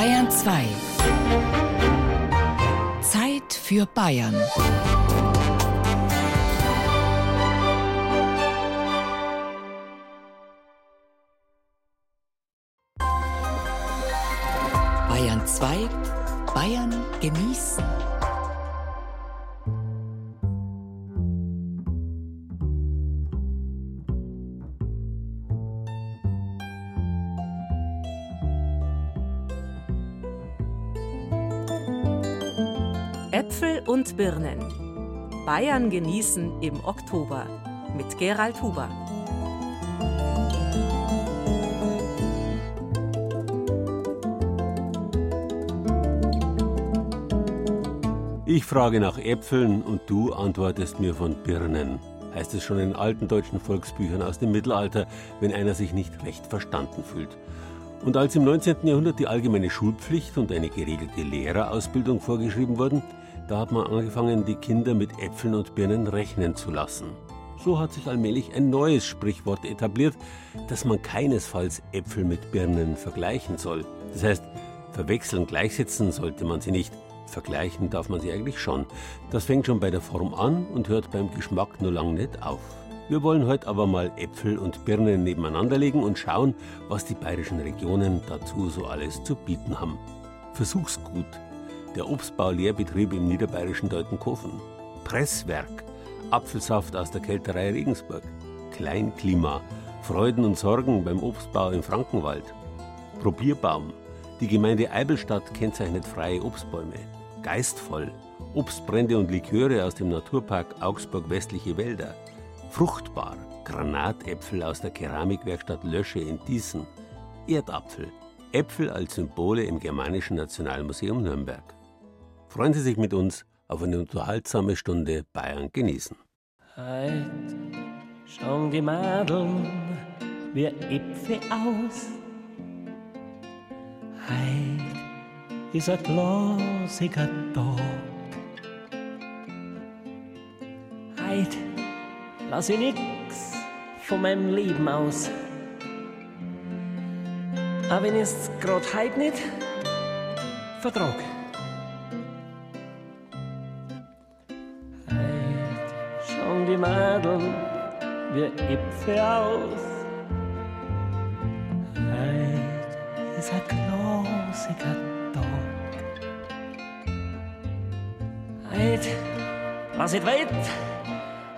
Bayern 2. Zeit für Bayern. Bayern 2. Bayern genießen. Birnen. Bayern genießen im Oktober mit Gerald Huber. Ich frage nach Äpfeln und du antwortest mir von Birnen. Heißt es schon in alten deutschen Volksbüchern aus dem Mittelalter, wenn einer sich nicht recht verstanden fühlt. Und als im 19. Jahrhundert die allgemeine Schulpflicht und eine geregelte Lehrerausbildung vorgeschrieben wurden, da hat man angefangen, die Kinder mit Äpfeln und Birnen rechnen zu lassen. So hat sich allmählich ein neues Sprichwort etabliert, dass man keinesfalls Äpfel mit Birnen vergleichen soll. Das heißt, verwechseln, gleichsetzen sollte man sie nicht. Vergleichen darf man sie eigentlich schon. Das fängt schon bei der Form an und hört beim Geschmack nur lang nicht auf. Wir wollen heute aber mal Äpfel und Birnen nebeneinander legen und schauen, was die bayerischen Regionen dazu so alles zu bieten haben. Versuchsgut. Der Obstbaulehrbetrieb im niederbayerischen Deutenkofen. Presswerk. Apfelsaft aus der Kälterei Regensburg. Kleinklima. Freuden und Sorgen beim Obstbau im Frankenwald. Probierbaum. Die Gemeinde Eibelstadt kennzeichnet freie Obstbäume. Geistvoll. Obstbrände und Liköre aus dem Naturpark Augsburg Westliche Wälder. Fruchtbar. Granatäpfel aus der Keramikwerkstatt Lösche in Diesen. Erdapfel. Äpfel als Symbole im Germanischen Nationalmuseum Nürnberg. Freuen Sie sich mit uns auf eine unterhaltsame Stunde Bayern genießen. Heut schauen die Madeln wie Äpfel aus. Heut ist ein glasiger Tag. Heut lass ich nix von meinem Leben aus. Aber wenn ich's grad heut nicht vertrag. Madeln wie Äpfel aus. Heut ist ein glasiger Tag. Heut lass ich weit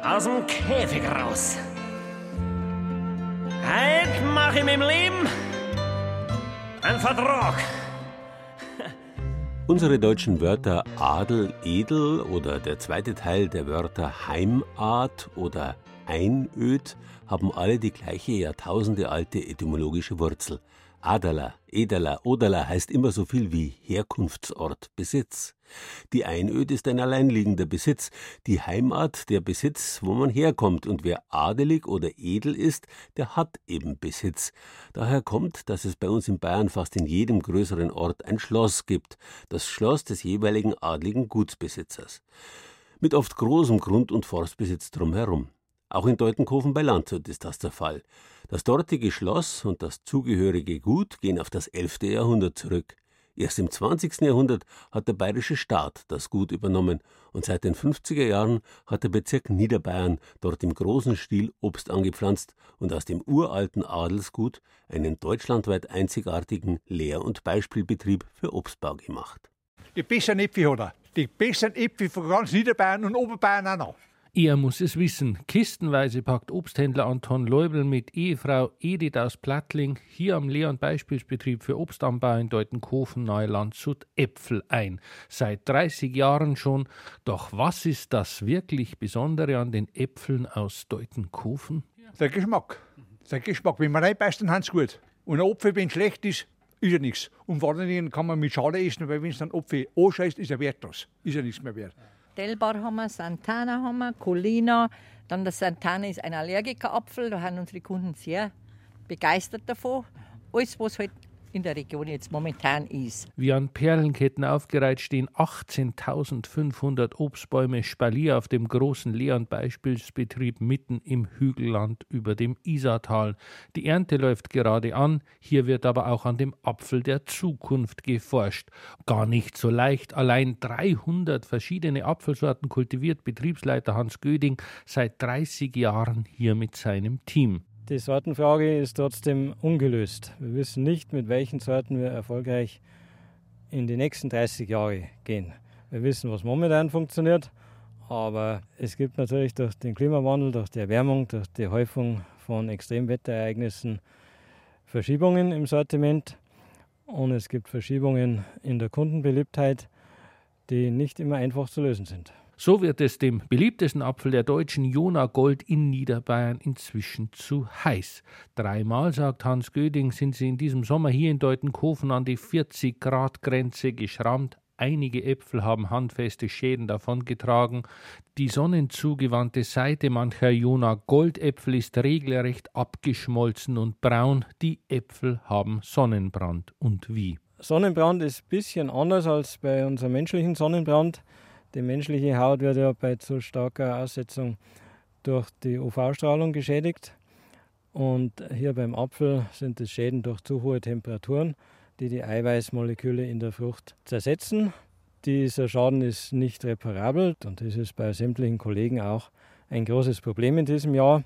aus dem Käfig raus. Heut mach ich mit dem Leben einen Vertrag. Unsere deutschen Wörter Adel, Edel oder der zweite Teil der Wörter Heimart oder Einöd haben alle die gleiche jahrtausendealte etymologische Wurzel. Adala, Edala, Odala heißt immer so viel wie Herkunftsort, Besitz. Die Einöd ist ein alleinliegender Besitz, die Heimat der Besitz, wo man herkommt, und wer adelig oder edel ist, der hat eben Besitz. Daher kommt, dass es bei uns in Bayern fast in jedem größeren Ort ein Schloss gibt, das Schloss des jeweiligen adligen Gutsbesitzers. Mit oft großem Grund- und Forstbesitz drumherum. Auch in Deutenkofen bei Landshut ist das der Fall. Das dortige Schloss und das zugehörige Gut gehen auf das 11. Jahrhundert zurück. Erst im 20. Jahrhundert hat der bayerische Staat das Gut übernommen und seit den 50er Jahren hat der Bezirk Niederbayern dort im großen Stil Obst angepflanzt und aus dem uralten Adelsgut einen deutschlandweit einzigartigen Lehr- und Beispielbetrieb für Obstbau gemacht. Die besten Äpfel hat er. Die besten Äpfel von ganz Niederbayern und Oberbayern auch noch. Er muss es wissen. Kistenweise packt Obsthändler Anton Leubel mit Ehefrau Edith aus Plattling hier am und Beispielsbetrieb für Obstanbau in Deutenkofen nahe Landshut Äpfel ein. Seit 30 Jahren schon. Doch was ist das wirklich Besondere an den Äpfeln aus Deutenkofen? Der Geschmack. Der Geschmack. Wenn man reinbeißt, dann haben gut. Und ein Apfel, wenn schlecht ist, ist er nichts. Und vor allen Dingen kann man mit Schale essen, weil wenn es dann Apfel anscheißt, ist er wertlos. Ist er nichts mehr wert. Delbar haben wir, Santana haben wir, Colina. Dann der Santana ist ein Allergikerapfel, da sind unsere Kunden sehr begeistert davon. Alles, was halt in der Region jetzt momentan ist. Wie an Perlenketten aufgereiht stehen 18.500 Obstbäume Spalier auf dem großen Leon-Beispielsbetrieb mitten im Hügelland über dem Isartal. Die Ernte läuft gerade an, hier wird aber auch an dem Apfel der Zukunft geforscht. Gar nicht so leicht, allein 300 verschiedene Apfelsorten kultiviert Betriebsleiter Hans Göding seit 30 Jahren hier mit seinem Team. Die Sortenfrage ist trotzdem ungelöst. Wir wissen nicht, mit welchen Sorten wir erfolgreich in die nächsten 30 Jahre gehen. Wir wissen, was momentan funktioniert, aber es gibt natürlich durch den Klimawandel, durch die Erwärmung, durch die Häufung von Extremwetterereignissen Verschiebungen im Sortiment und es gibt Verschiebungen in der Kundenbeliebtheit, die nicht immer einfach zu lösen sind. So wird es dem beliebtesten Apfel der Deutschen, Jona Gold in Niederbayern, inzwischen zu heiß. Dreimal, sagt Hans Göding, sind sie in diesem Sommer hier in Deutenkofen an die 40-Grad-Grenze geschrammt. Einige Äpfel haben handfeste Schäden davongetragen. Die sonnenzugewandte Seite mancher Jona Goldäpfel ist regelrecht abgeschmolzen und braun. Die Äpfel haben Sonnenbrand. Und wie? Sonnenbrand ist ein bisschen anders als bei unserem menschlichen Sonnenbrand. Die menschliche Haut wird ja bei zu starker Aussetzung durch die UV-Strahlung geschädigt. Und hier beim Apfel sind es Schäden durch zu hohe Temperaturen, die die Eiweißmoleküle in der Frucht zersetzen. Dieser Schaden ist nicht reparabel und das ist bei sämtlichen Kollegen auch ein großes Problem in diesem Jahr.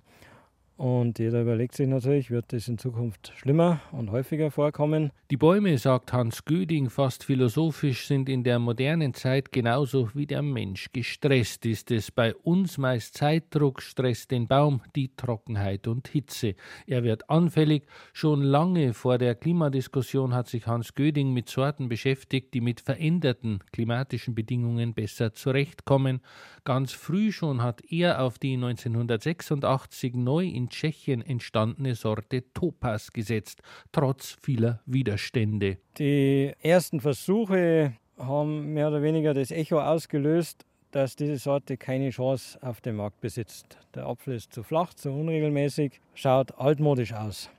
Und jeder überlegt sich natürlich, wird das in Zukunft schlimmer und häufiger vorkommen. Die Bäume, sagt Hans Göding fast philosophisch, sind in der modernen Zeit genauso wie der Mensch. Gestresst ist es bei uns meist Zeitdruck, stresst den Baum, die Trockenheit und Hitze. Er wird anfällig. Schon lange vor der Klimadiskussion hat sich Hans Göding mit Sorten beschäftigt, die mit veränderten klimatischen Bedingungen besser zurechtkommen. Ganz früh schon hat er auf die 1986 neu in Tschechien entstandene Sorte Topaz gesetzt, trotz vieler Widerstände. Die ersten Versuche haben mehr oder weniger das Echo ausgelöst, dass diese Sorte keine Chance auf dem Markt besitzt. Der Apfel ist zu flach, zu unregelmäßig, schaut altmodisch aus.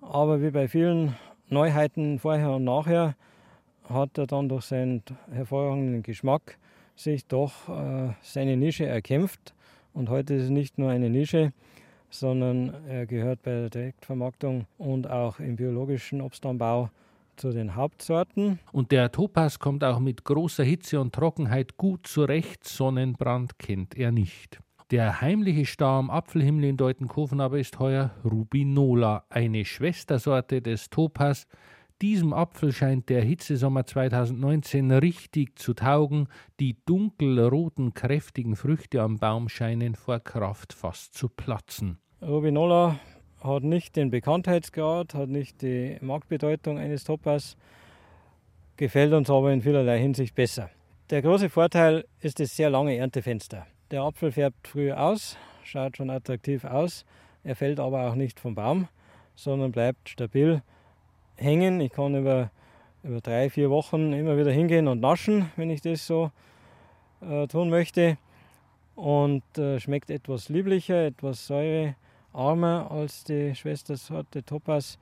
Aber wie bei vielen Neuheiten vorher und nachher hat er dann durch seinen hervorragenden Geschmack sich doch äh, seine Nische erkämpft. Und heute ist es nicht nur eine Nische, sondern er gehört bei der Direktvermarktung und auch im biologischen Obstanbau zu den Hauptsorten. Und der Topaz kommt auch mit großer Hitze und Trockenheit gut zurecht. Sonnenbrand kennt er nicht. Der heimliche Star am Apfelhimmel in Deutenkofen aber ist heuer Rubinola, eine Schwestersorte des Topaz. Diesem Apfel scheint der Hitzesommer 2019 richtig zu taugen. Die dunkelroten, kräftigen Früchte am Baum scheinen vor Kraft fast zu platzen. Rubinola hat nicht den Bekanntheitsgrad, hat nicht die Marktbedeutung eines Toppers, gefällt uns aber in vielerlei Hinsicht besser. Der große Vorteil ist das sehr lange Erntefenster. Der Apfel färbt früh aus, schaut schon attraktiv aus, er fällt aber auch nicht vom Baum, sondern bleibt stabil hängen. Ich kann über, über drei, vier Wochen immer wieder hingehen und naschen, wenn ich das so äh, tun möchte. Und äh, schmeckt etwas lieblicher, etwas säure armer als die Schwestersorte Topaz.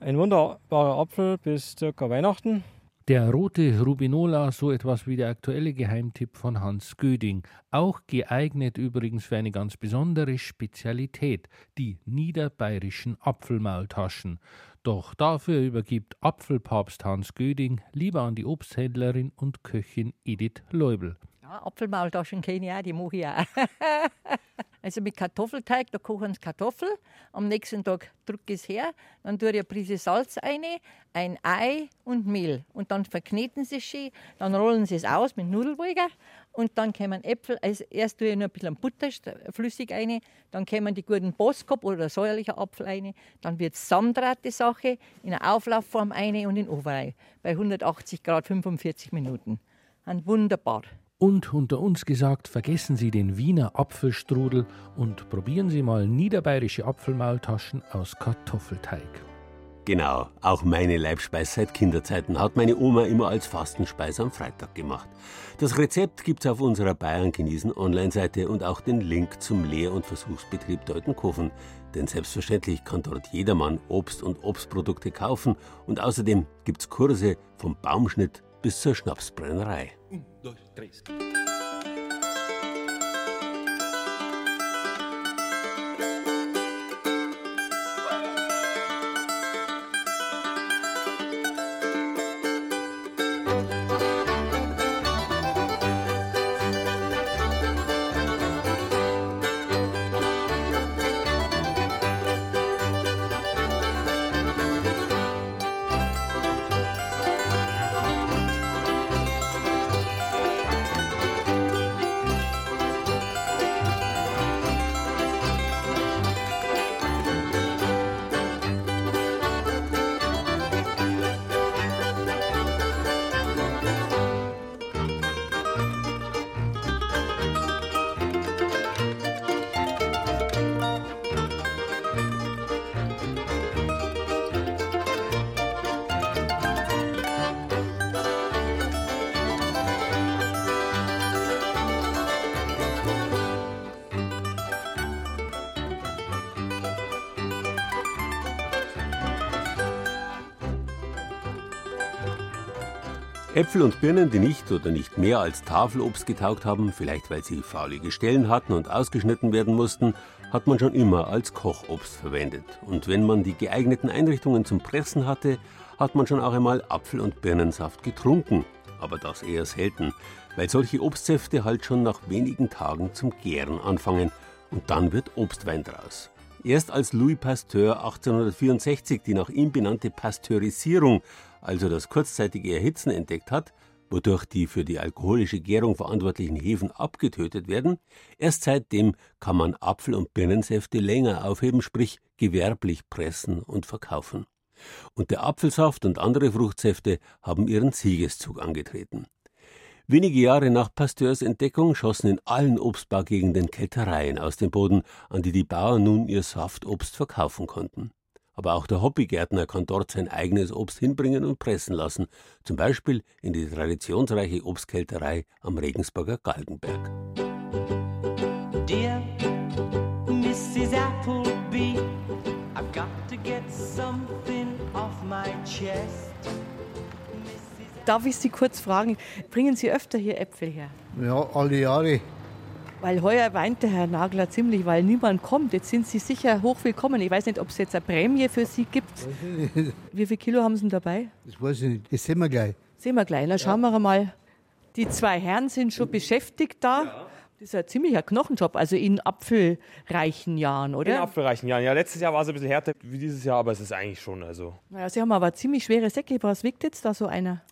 Ein wunderbarer Apfel bis circa Weihnachten. Der rote Rubinola, so etwas wie der aktuelle Geheimtipp von Hans Göding. Auch geeignet übrigens für eine ganz besondere Spezialität, die niederbayerischen Apfelmaultaschen. Doch dafür übergibt Apfelpapst Hans Göding lieber an die Obsthändlerin und Köchin Edith Leubel. Ja, Apfelmaultaschen kenne ich auch, die mache ich auch. Also mit Kartoffelteig, da kochen sie Kartoffel. Am nächsten Tag drücke ich es her. Dann tue ich eine Prise Salz rein, ein Ei und Mehl. Und dann verkneten sie es schön. Dann rollen sie es aus mit Nudelwolger. Und dann kommen Äpfel. Also erst tue ich noch ein bisschen Butter flüssig rein. Dann kommen die guten Boskop oder säuerlicher Apfel rein. Dann wird es zusammendraht, die Sache, in eine Auflaufform rein und in den Ofen rein. Bei 180 Grad 45 Minuten. Ein wunderbar. Und unter uns gesagt, vergessen Sie den Wiener Apfelstrudel und probieren Sie mal niederbayerische Apfelmaultaschen aus Kartoffelteig. Genau, auch meine Leibspeise seit Kinderzeiten hat meine Oma immer als Fastenspeise am Freitag gemacht. Das Rezept gibt's auf unserer Bayern genießen Online-Seite und auch den Link zum Lehr- und Versuchsbetrieb Deutenkofen. Denn selbstverständlich kann dort jedermann Obst und Obstprodukte kaufen und außerdem gibt's Kurse vom Baumschnitt bis zur Schnapsbrennerei. 3. Äpfel und Birnen, die nicht oder nicht mehr als Tafelobst getaugt haben, vielleicht weil sie faulige Stellen hatten und ausgeschnitten werden mussten, hat man schon immer als Kochobst verwendet. Und wenn man die geeigneten Einrichtungen zum Pressen hatte, hat man schon auch einmal Apfel- und Birnensaft getrunken. Aber das eher selten, weil solche Obstsäfte halt schon nach wenigen Tagen zum Gären anfangen und dann wird Obstwein draus. Erst als Louis Pasteur 1864 die nach ihm benannte Pasteurisierung also das kurzzeitige Erhitzen, entdeckt hat, wodurch die für die alkoholische Gärung verantwortlichen Hefen abgetötet werden, erst seitdem kann man Apfel- und Birnensäfte länger aufheben, sprich gewerblich pressen und verkaufen. Und der Apfelsaft und andere Fruchtsäfte haben ihren Siegeszug angetreten. Wenige Jahre nach Pasteurs Entdeckung schossen in allen Obstbaugegenden Kältereien aus dem Boden, an die die Bauern nun ihr Saftobst verkaufen konnten. Aber auch der Hobbygärtner kann dort sein eigenes Obst hinbringen und pressen lassen, zum Beispiel in die traditionsreiche Obstkälterei am Regensburger Galgenberg. Dear Mrs. Appleby, I've got to get something off my chest. Darf ich Sie kurz fragen, bringen Sie öfter hier Äpfel her? Ja, alle Jahre. Weil heuer weint der Herr Nagler ziemlich, weil niemand kommt. Jetzt sind Sie sicher hoch willkommen. Ich weiß nicht, ob es jetzt eine Prämie für Sie gibt. Wie viel Kilo haben Sie denn dabei? Das weiß ich nicht. Das sehen wir gleich. Sehen wir gleich. Na, schauen wir mal. Die zwei Herren sind schon beschäftigt da. Das ist ein ziemlicher Knochenjob, also in apfelreichen Jahren, oder? In apfelreichen Jahren. Ja, letztes Jahr war es ein bisschen härter wie dieses Jahr, aber es ist eigentlich schon. Also, Naja, Sie haben aber ziemlich schwere Säcke. Was wiegt jetzt da so einer?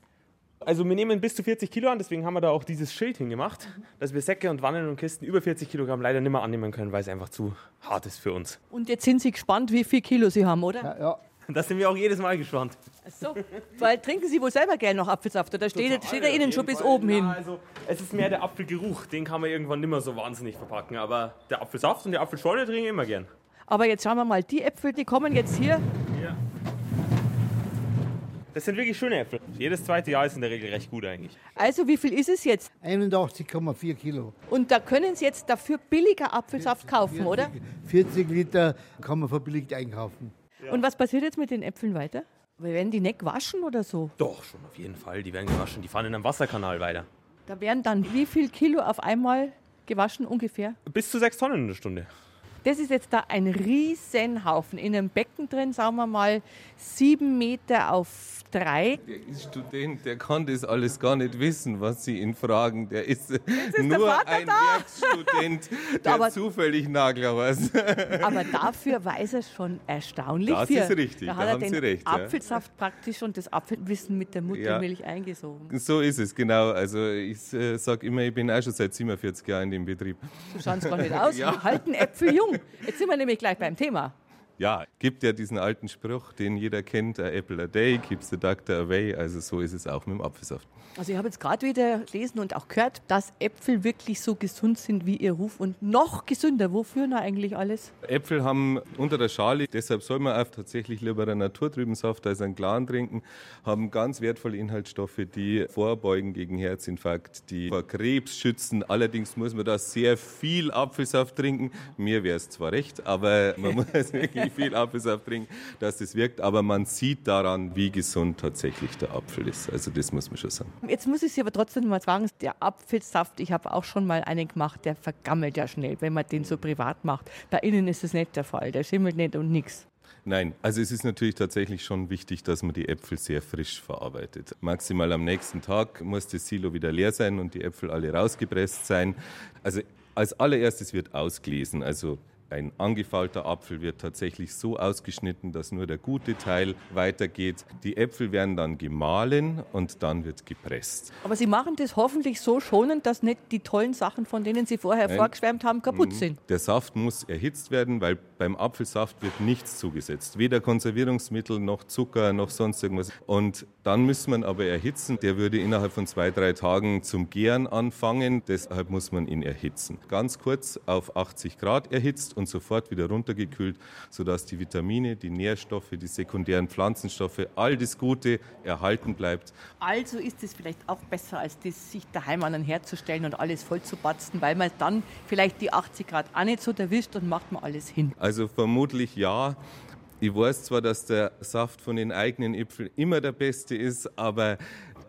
Also wir nehmen bis zu 40 Kilo an, deswegen haben wir da auch dieses Schild hingemacht, dass wir Säcke und Wannen und Kisten über 40 Kilogramm leider nicht mehr annehmen können, weil es einfach zu hart ist für uns. Und jetzt sind Sie gespannt, wie viel Kilo Sie haben, oder? Ja, ja. Da sind wir auch jedes Mal gespannt. So. Weil trinken Sie wohl selber gerne noch Apfelsaft oder steht, steht er Ihnen schon bis oben hin? Ja, also es ist mehr der Apfelgeruch, den kann man irgendwann nicht mehr so wahnsinnig verpacken. Aber der Apfelsaft und die Apfelschorle trinke ich immer gern. Aber jetzt schauen wir mal, die Äpfel, die kommen jetzt hier. Das sind wirklich schöne Äpfel. Jedes zweite Jahr ist in der Regel recht gut eigentlich. Also wie viel ist es jetzt? 81,4 Kilo. Und da können Sie jetzt dafür billiger Apfelsaft kaufen, oder? 40 Liter kann man verbilligt einkaufen. Und was passiert jetzt mit den Äpfeln weiter? Werden die nicht waschen oder so? Doch, schon auf jeden Fall. Die werden gewaschen. Die fahren in einem Wasserkanal weiter. Da werden dann wie viel Kilo auf einmal gewaschen ungefähr? Bis zu sechs Tonnen in der Stunde. Das ist jetzt da ein Riesenhaufen. In einem Becken drin, sagen wir mal, sieben Meter auf drei. Der ist Student, der kann das alles gar nicht wissen, was Sie ihn fragen. Der ist, nur der Vater ein da. Werkstudent, der Aber- zufällig Nagler weiß. Aber dafür weiß er schon erstaunlich Das viel. ist richtig, Da da hat er haben den Sie recht, ja. Apfelsaft praktisch und das Apfelwissen mit der Muttermilch eingesogen. So ist es, genau. Also ich äh, sage immer, ich bin auch schon seit 47 Jahren in dem Betrieb. So schauen es gar nicht aus. Ja. Wir halten Äpfel jung. Jetzt sind wir nämlich gleich beim Thema. Ja, gibt ja diesen alten Spruch, den jeder kennt, a apple a day keeps the doctor away. Also so ist es auch mit dem Apfelsaft. Also ich habe jetzt gerade wieder gelesen und auch gehört, dass Äpfel wirklich so gesund sind wie ihr Ruf und noch gesünder. Wofür na eigentlich alles? Äpfel haben unter der Schale, deshalb soll man auch tatsächlich lieber einen naturtrüben Saft als einen klaren trinken, haben ganz wertvolle Inhaltsstoffe, die vorbeugen gegen Herzinfarkt, die vor Krebs schützen. Allerdings muss man da sehr viel Apfelsaft trinken. Mir wäre es zwar recht, aber man muss wirklich viel Apfelsaft trinken, dass das wirkt. Aber man sieht daran, wie gesund tatsächlich der Apfel ist. Also das muss man schon sagen. Jetzt muss ich Sie aber trotzdem mal sagen, der Apfelsaft, ich habe auch schon mal einen gemacht, der vergammelt ja schnell, wenn man den so privat macht. Bei Ihnen ist es nicht der Fall, der schimmelt nicht und nichts. Nein, also es ist natürlich tatsächlich schon wichtig, dass man die Äpfel sehr frisch verarbeitet. Maximal am nächsten Tag muss das Silo wieder leer sein und die Äpfel alle rausgepresst sein. Also als allererstes wird ausgelesen, also ein angefaulter Apfel wird tatsächlich so ausgeschnitten, dass nur der gute Teil weitergeht. Die Äpfel werden dann gemahlen und dann wird gepresst. Aber Sie machen das hoffentlich so schonend, dass nicht die tollen Sachen, von denen Sie vorher Nein. vorgeschwärmt haben, kaputt Mhm. sind. Der Saft muss erhitzt werden, weil beim Apfelsaft wird nichts zugesetzt. Weder Konservierungsmittel noch Zucker noch sonst irgendwas. Und dann muss man aber erhitzen. Der würde innerhalb von zwei, drei Tagen zum Gären anfangen. Deshalb muss man ihn erhitzen. Ganz kurz auf 80 Grad erhitzt und sofort wieder runtergekühlt, sodass die Vitamine, die Nährstoffe, die sekundären Pflanzenstoffe, all das Gute erhalten bleibt. Also ist es vielleicht auch besser, als das sich daheim an den Herd zu stellen und alles voll zu batzen, weil man dann vielleicht die 80 Grad auch nicht so erwischt und macht man alles hin. Also vermutlich ja. Ich weiß zwar, dass der Saft von den eigenen Äpfeln immer der beste ist, aber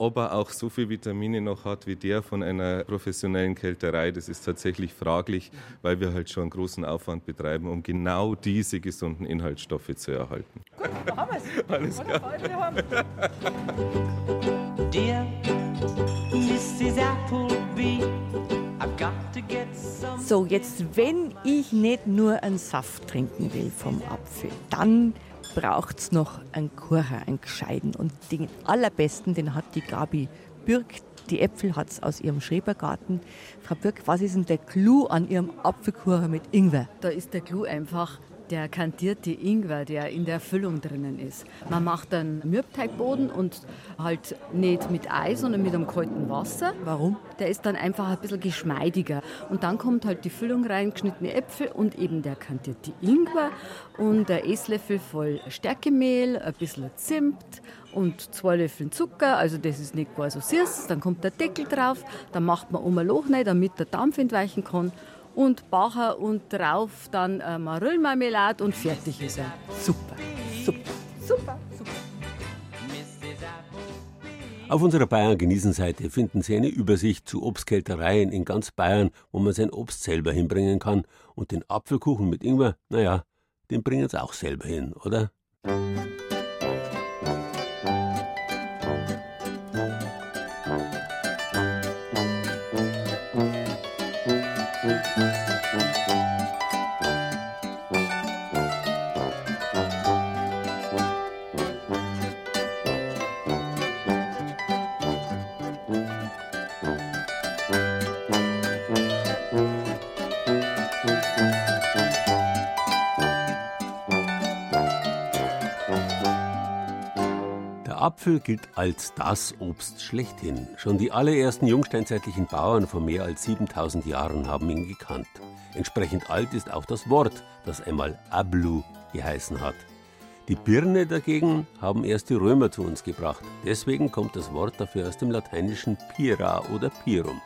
ob er auch so viel Vitamine noch hat wie der von einer professionellen Kälterei, das ist tatsächlich fraglich, weil wir halt schon einen großen Aufwand betreiben, um genau diese gesunden Inhaltsstoffe zu erhalten. Da haben wir's. Alles klar. Dear Mrs. Applebee, I've got to get some. So, jetzt, wenn ich nicht nur einen Saft trinken will vom Apfel, dann braucht es noch einen Kuchen, einen gescheiden. Und den allerbesten, den hat die Gabi Birk. Die Äpfel hat es aus ihrem Schrebergarten. Frau Birk, was ist denn der Clou an ihrem Apfelkuchen mit Ingwer? Da ist der Clou einfach der kantierte Ingwer, der in der Füllung drinnen ist. Man macht einen Mürbteigboden und halt nicht mit Eis, sondern mit einem kalten Wasser. Warum? Der ist dann einfach ein bisschen geschmeidiger. Und dann kommt halt die Füllung rein, geschnittene Äpfel und eben der kantierte Ingwer und ein Esslöffel voll Stärkemehl, ein bisschen Zimt und zwei Löffel Zucker, also das ist nicht gar so süß. Dann kommt der Deckel drauf, dann macht man um ein Loch rein, damit der Dampf entweichen kann und Bacher und drauf dann äh, Marillmarmelade und fertig ist er. Super, super, super, super. Auf unserer Bayern genießen Seite finden Sie eine Übersicht zu Obstkältereien in ganz Bayern, wo man sein Obst selber hinbringen kann. Und den Apfelkuchen mit Ingwer, naja, den bringen Sie auch selber hin, oder? Apfel gilt als das Obst schlechthin. Schon die allerersten jungsteinzeitlichen Bauern vor mehr als 7000 Jahren haben ihn gekannt. Entsprechend alt ist auch das Wort, das einmal Ablu geheißen hat. Die Birne dagegen haben erst die Römer zu uns gebracht. Deswegen kommt das Wort dafür aus dem lateinischen pira oder pirum.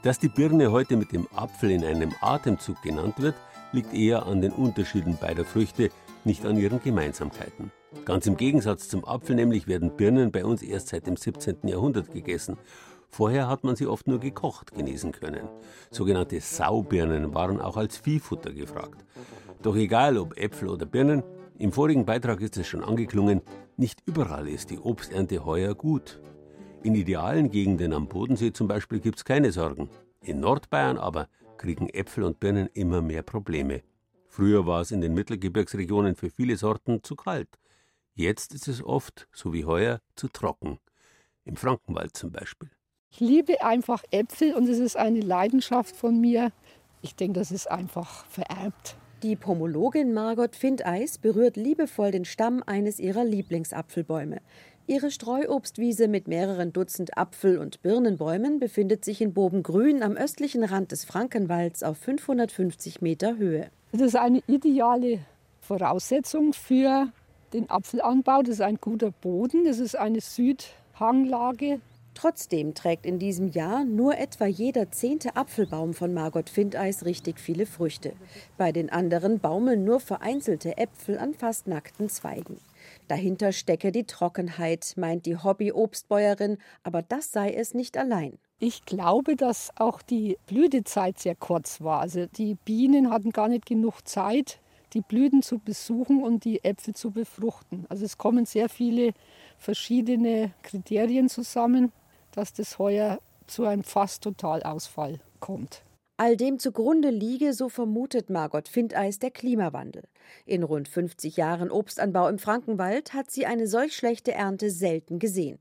Dass die Birne heute mit dem Apfel in einem Atemzug genannt wird, liegt eher an den Unterschieden beider Früchte, nicht an ihren Gemeinsamkeiten. Ganz im Gegensatz zum Apfel nämlich werden Birnen bei uns erst seit dem 17. Jahrhundert gegessen. Vorher hat man sie oft nur gekocht genießen können. Sogenannte Saubirnen waren auch als Viehfutter gefragt. Doch egal ob Äpfel oder Birnen, im vorigen Beitrag ist es schon angeklungen, nicht überall ist die Obsternte heuer gut. In idealen Gegenden am Bodensee zum Beispiel gibt es keine Sorgen. In Nordbayern aber kriegen Äpfel und Birnen immer mehr Probleme. Früher war es in den Mittelgebirgsregionen für viele Sorten zu kalt. Jetzt ist es oft, so wie heuer, zu trocken. Im Frankenwald zum Beispiel. Ich liebe einfach Äpfel und es ist eine Leidenschaft von mir. Ich denke, das ist einfach vererbt. Die Pomologin Margot Findeis berührt liebevoll den Stamm eines ihrer Lieblingsapfelbäume. Ihre Streuobstwiese mit mehreren Dutzend Apfel- und Birnenbäumen befindet sich in Bobengrün am östlichen Rand des Frankenwalds auf 550 Meter Höhe. Das ist eine ideale Voraussetzung für den Apfelanbau. Das ist ein guter Boden, das ist eine Südhanglage. Trotzdem trägt in diesem Jahr nur etwa jeder zehnte Apfelbaum von Margot Findeis richtig viele Früchte. Bei den anderen baumeln nur vereinzelte Äpfel an fast nackten Zweigen. Dahinter stecke die Trockenheit, meint die Hobby-Obstbäuerin, aber das sei es nicht allein. Ich glaube, dass auch die Blütezeit sehr kurz war. Also die Bienen hatten gar nicht genug Zeit, die Blüten zu besuchen und die Äpfel zu befruchten. Also es kommen sehr viele verschiedene Kriterien zusammen, dass das heuer zu einem fast Totalausfall kommt. All dem zugrunde liege, so vermutet Margot Findeis, der Klimawandel. In rund 50 Jahren Obstanbau im Frankenwald hat sie eine solch schlechte Ernte selten gesehen.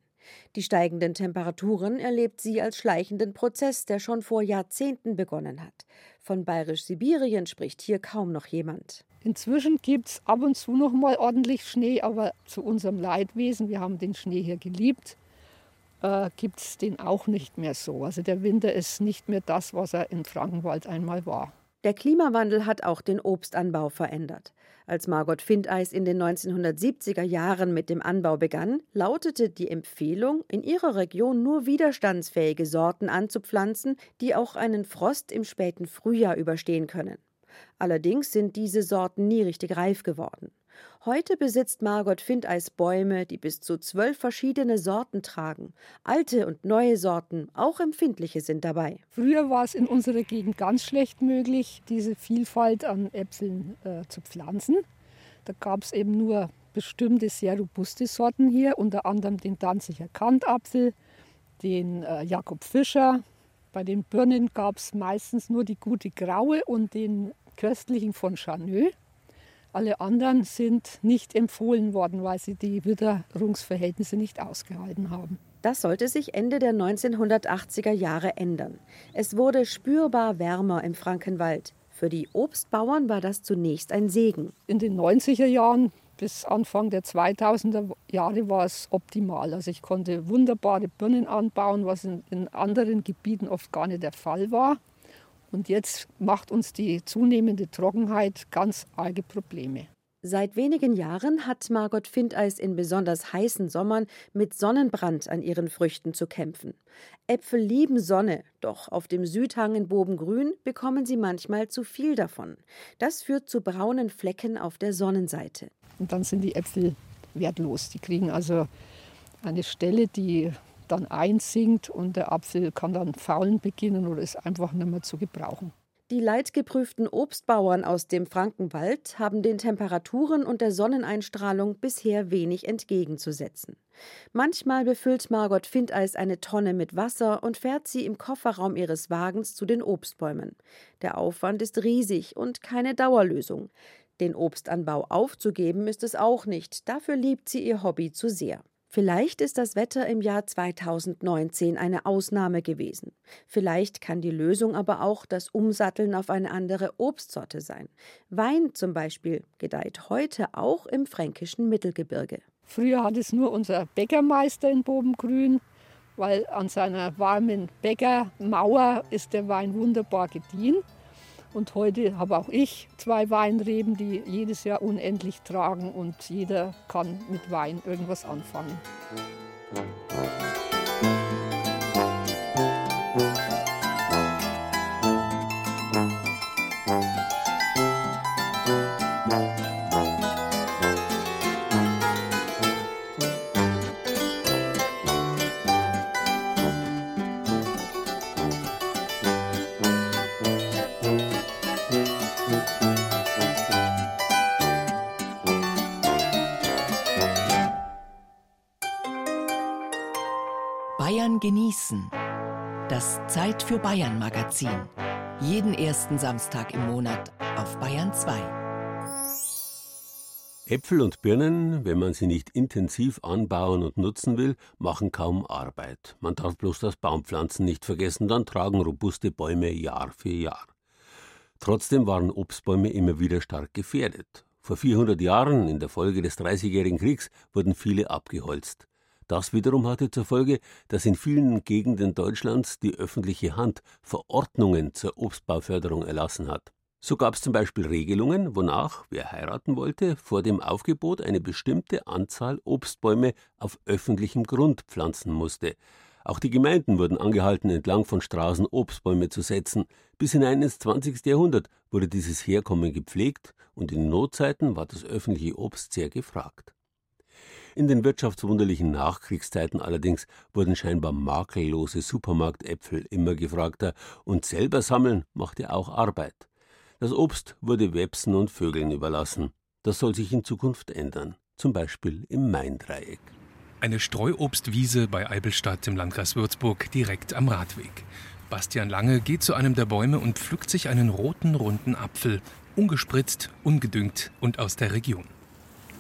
Die steigenden Temperaturen erlebt sie als schleichenden Prozess, der schon vor Jahrzehnten begonnen hat. Von bayerisch-Sibirien spricht hier kaum noch jemand. Inzwischen gibt es ab und zu noch mal ordentlich Schnee, aber zu unserem Leidwesen, wir haben den Schnee hier geliebt, äh, gibt es den auch nicht mehr so. Also der Winter ist nicht mehr das, was er im Frankenwald einmal war. Der Klimawandel hat auch den Obstanbau verändert. Als Margot Findeis in den 1970er Jahren mit dem Anbau begann, lautete die Empfehlung, in ihrer Region nur widerstandsfähige Sorten anzupflanzen, die auch einen Frost im späten Frühjahr überstehen können. Allerdings sind diese Sorten nie richtig reif geworden. Heute besitzt Margot Findeis Bäume, die bis zu zwölf verschiedene Sorten tragen. Alte und neue Sorten, auch empfindliche sind dabei. Früher war es in unserer Gegend ganz schlecht möglich, diese Vielfalt an Äpfeln äh, zu pflanzen. Da gab es eben nur bestimmte sehr robuste Sorten hier, unter anderem den Danziger Kantapfel, den äh, Jakob Fischer. Bei den Birnen gab es meistens nur die gute Graue und den köstlichen von Chaneux. Alle anderen sind nicht empfohlen worden, weil sie die Witterungsverhältnisse nicht ausgehalten haben. Das sollte sich Ende der 1980er Jahre ändern. Es wurde spürbar wärmer im Frankenwald. Für die Obstbauern war das zunächst ein Segen. In den 90er Jahren bis Anfang der 2000er Jahre war es optimal. Also ich konnte wunderbare Birnen anbauen, was in, in anderen Gebieten oft gar nicht der Fall war. Und jetzt macht uns die zunehmende Trockenheit ganz arge Probleme. Seit wenigen Jahren hat Margot Findeis in besonders heißen Sommern mit Sonnenbrand an ihren Früchten zu kämpfen. Äpfel lieben Sonne, doch auf dem Südhang in Bobengrün bekommen sie manchmal zu viel davon. Das führt zu braunen Flecken auf der Sonnenseite. Und dann sind die Äpfel wertlos. Die kriegen also eine Stelle, die dann einsinkt und der Apfel kann dann faulen beginnen oder ist einfach nicht mehr zu gebrauchen. Die leidgeprüften Obstbauern aus dem Frankenwald haben den Temperaturen und der Sonneneinstrahlung bisher wenig entgegenzusetzen. Manchmal befüllt Margot Findeis eine Tonne mit Wasser und fährt sie im Kofferraum ihres Wagens zu den Obstbäumen. Der Aufwand ist riesig und keine Dauerlösung. Den Obstanbau aufzugeben ist es auch nicht, dafür liebt sie ihr Hobby zu sehr. Vielleicht ist das Wetter im Jahr 2019 eine Ausnahme gewesen. Vielleicht kann die Lösung aber auch das Umsatteln auf eine andere Obstsorte sein. Wein zum Beispiel gedeiht heute auch im fränkischen Mittelgebirge. Früher hat es nur unser Bäckermeister in Bobengrün, weil an seiner warmen Bäckermauer ist der Wein wunderbar gediehen. Und heute habe auch ich zwei Weinreben, die jedes Jahr unendlich tragen und jeder kann mit Wein irgendwas anfangen. Genießen. Das Zeit für Bayern Magazin. Jeden ersten Samstag im Monat auf Bayern 2. Äpfel und Birnen, wenn man sie nicht intensiv anbauen und nutzen will, machen kaum Arbeit. Man darf bloß das Baumpflanzen nicht vergessen, dann tragen robuste Bäume Jahr für Jahr. Trotzdem waren Obstbäume immer wieder stark gefährdet. Vor 400 Jahren, in der Folge des Dreißigjährigen Kriegs, wurden viele abgeholzt. Das wiederum hatte zur Folge, dass in vielen Gegenden Deutschlands die öffentliche Hand Verordnungen zur Obstbauförderung erlassen hat. So gab es zum Beispiel Regelungen, wonach, wer heiraten wollte, vor dem Aufgebot eine bestimmte Anzahl Obstbäume auf öffentlichem Grund pflanzen musste. Auch die Gemeinden wurden angehalten, entlang von Straßen Obstbäume zu setzen. Bis hinein ins 20. Jahrhundert wurde dieses Herkommen gepflegt und in Notzeiten war das öffentliche Obst sehr gefragt. In den wirtschaftswunderlichen Nachkriegszeiten allerdings wurden scheinbar makellose Supermarktäpfel immer gefragter und selber sammeln machte auch Arbeit. Das Obst wurde Websen und Vögeln überlassen. Das soll sich in Zukunft ändern, zum Beispiel im Maindreieck. Eine Streuobstwiese bei Eibelstadt im Landkreis Würzburg direkt am Radweg. Bastian Lange geht zu einem der Bäume und pflückt sich einen roten, runden Apfel. Ungespritzt, ungedüngt und aus der Region.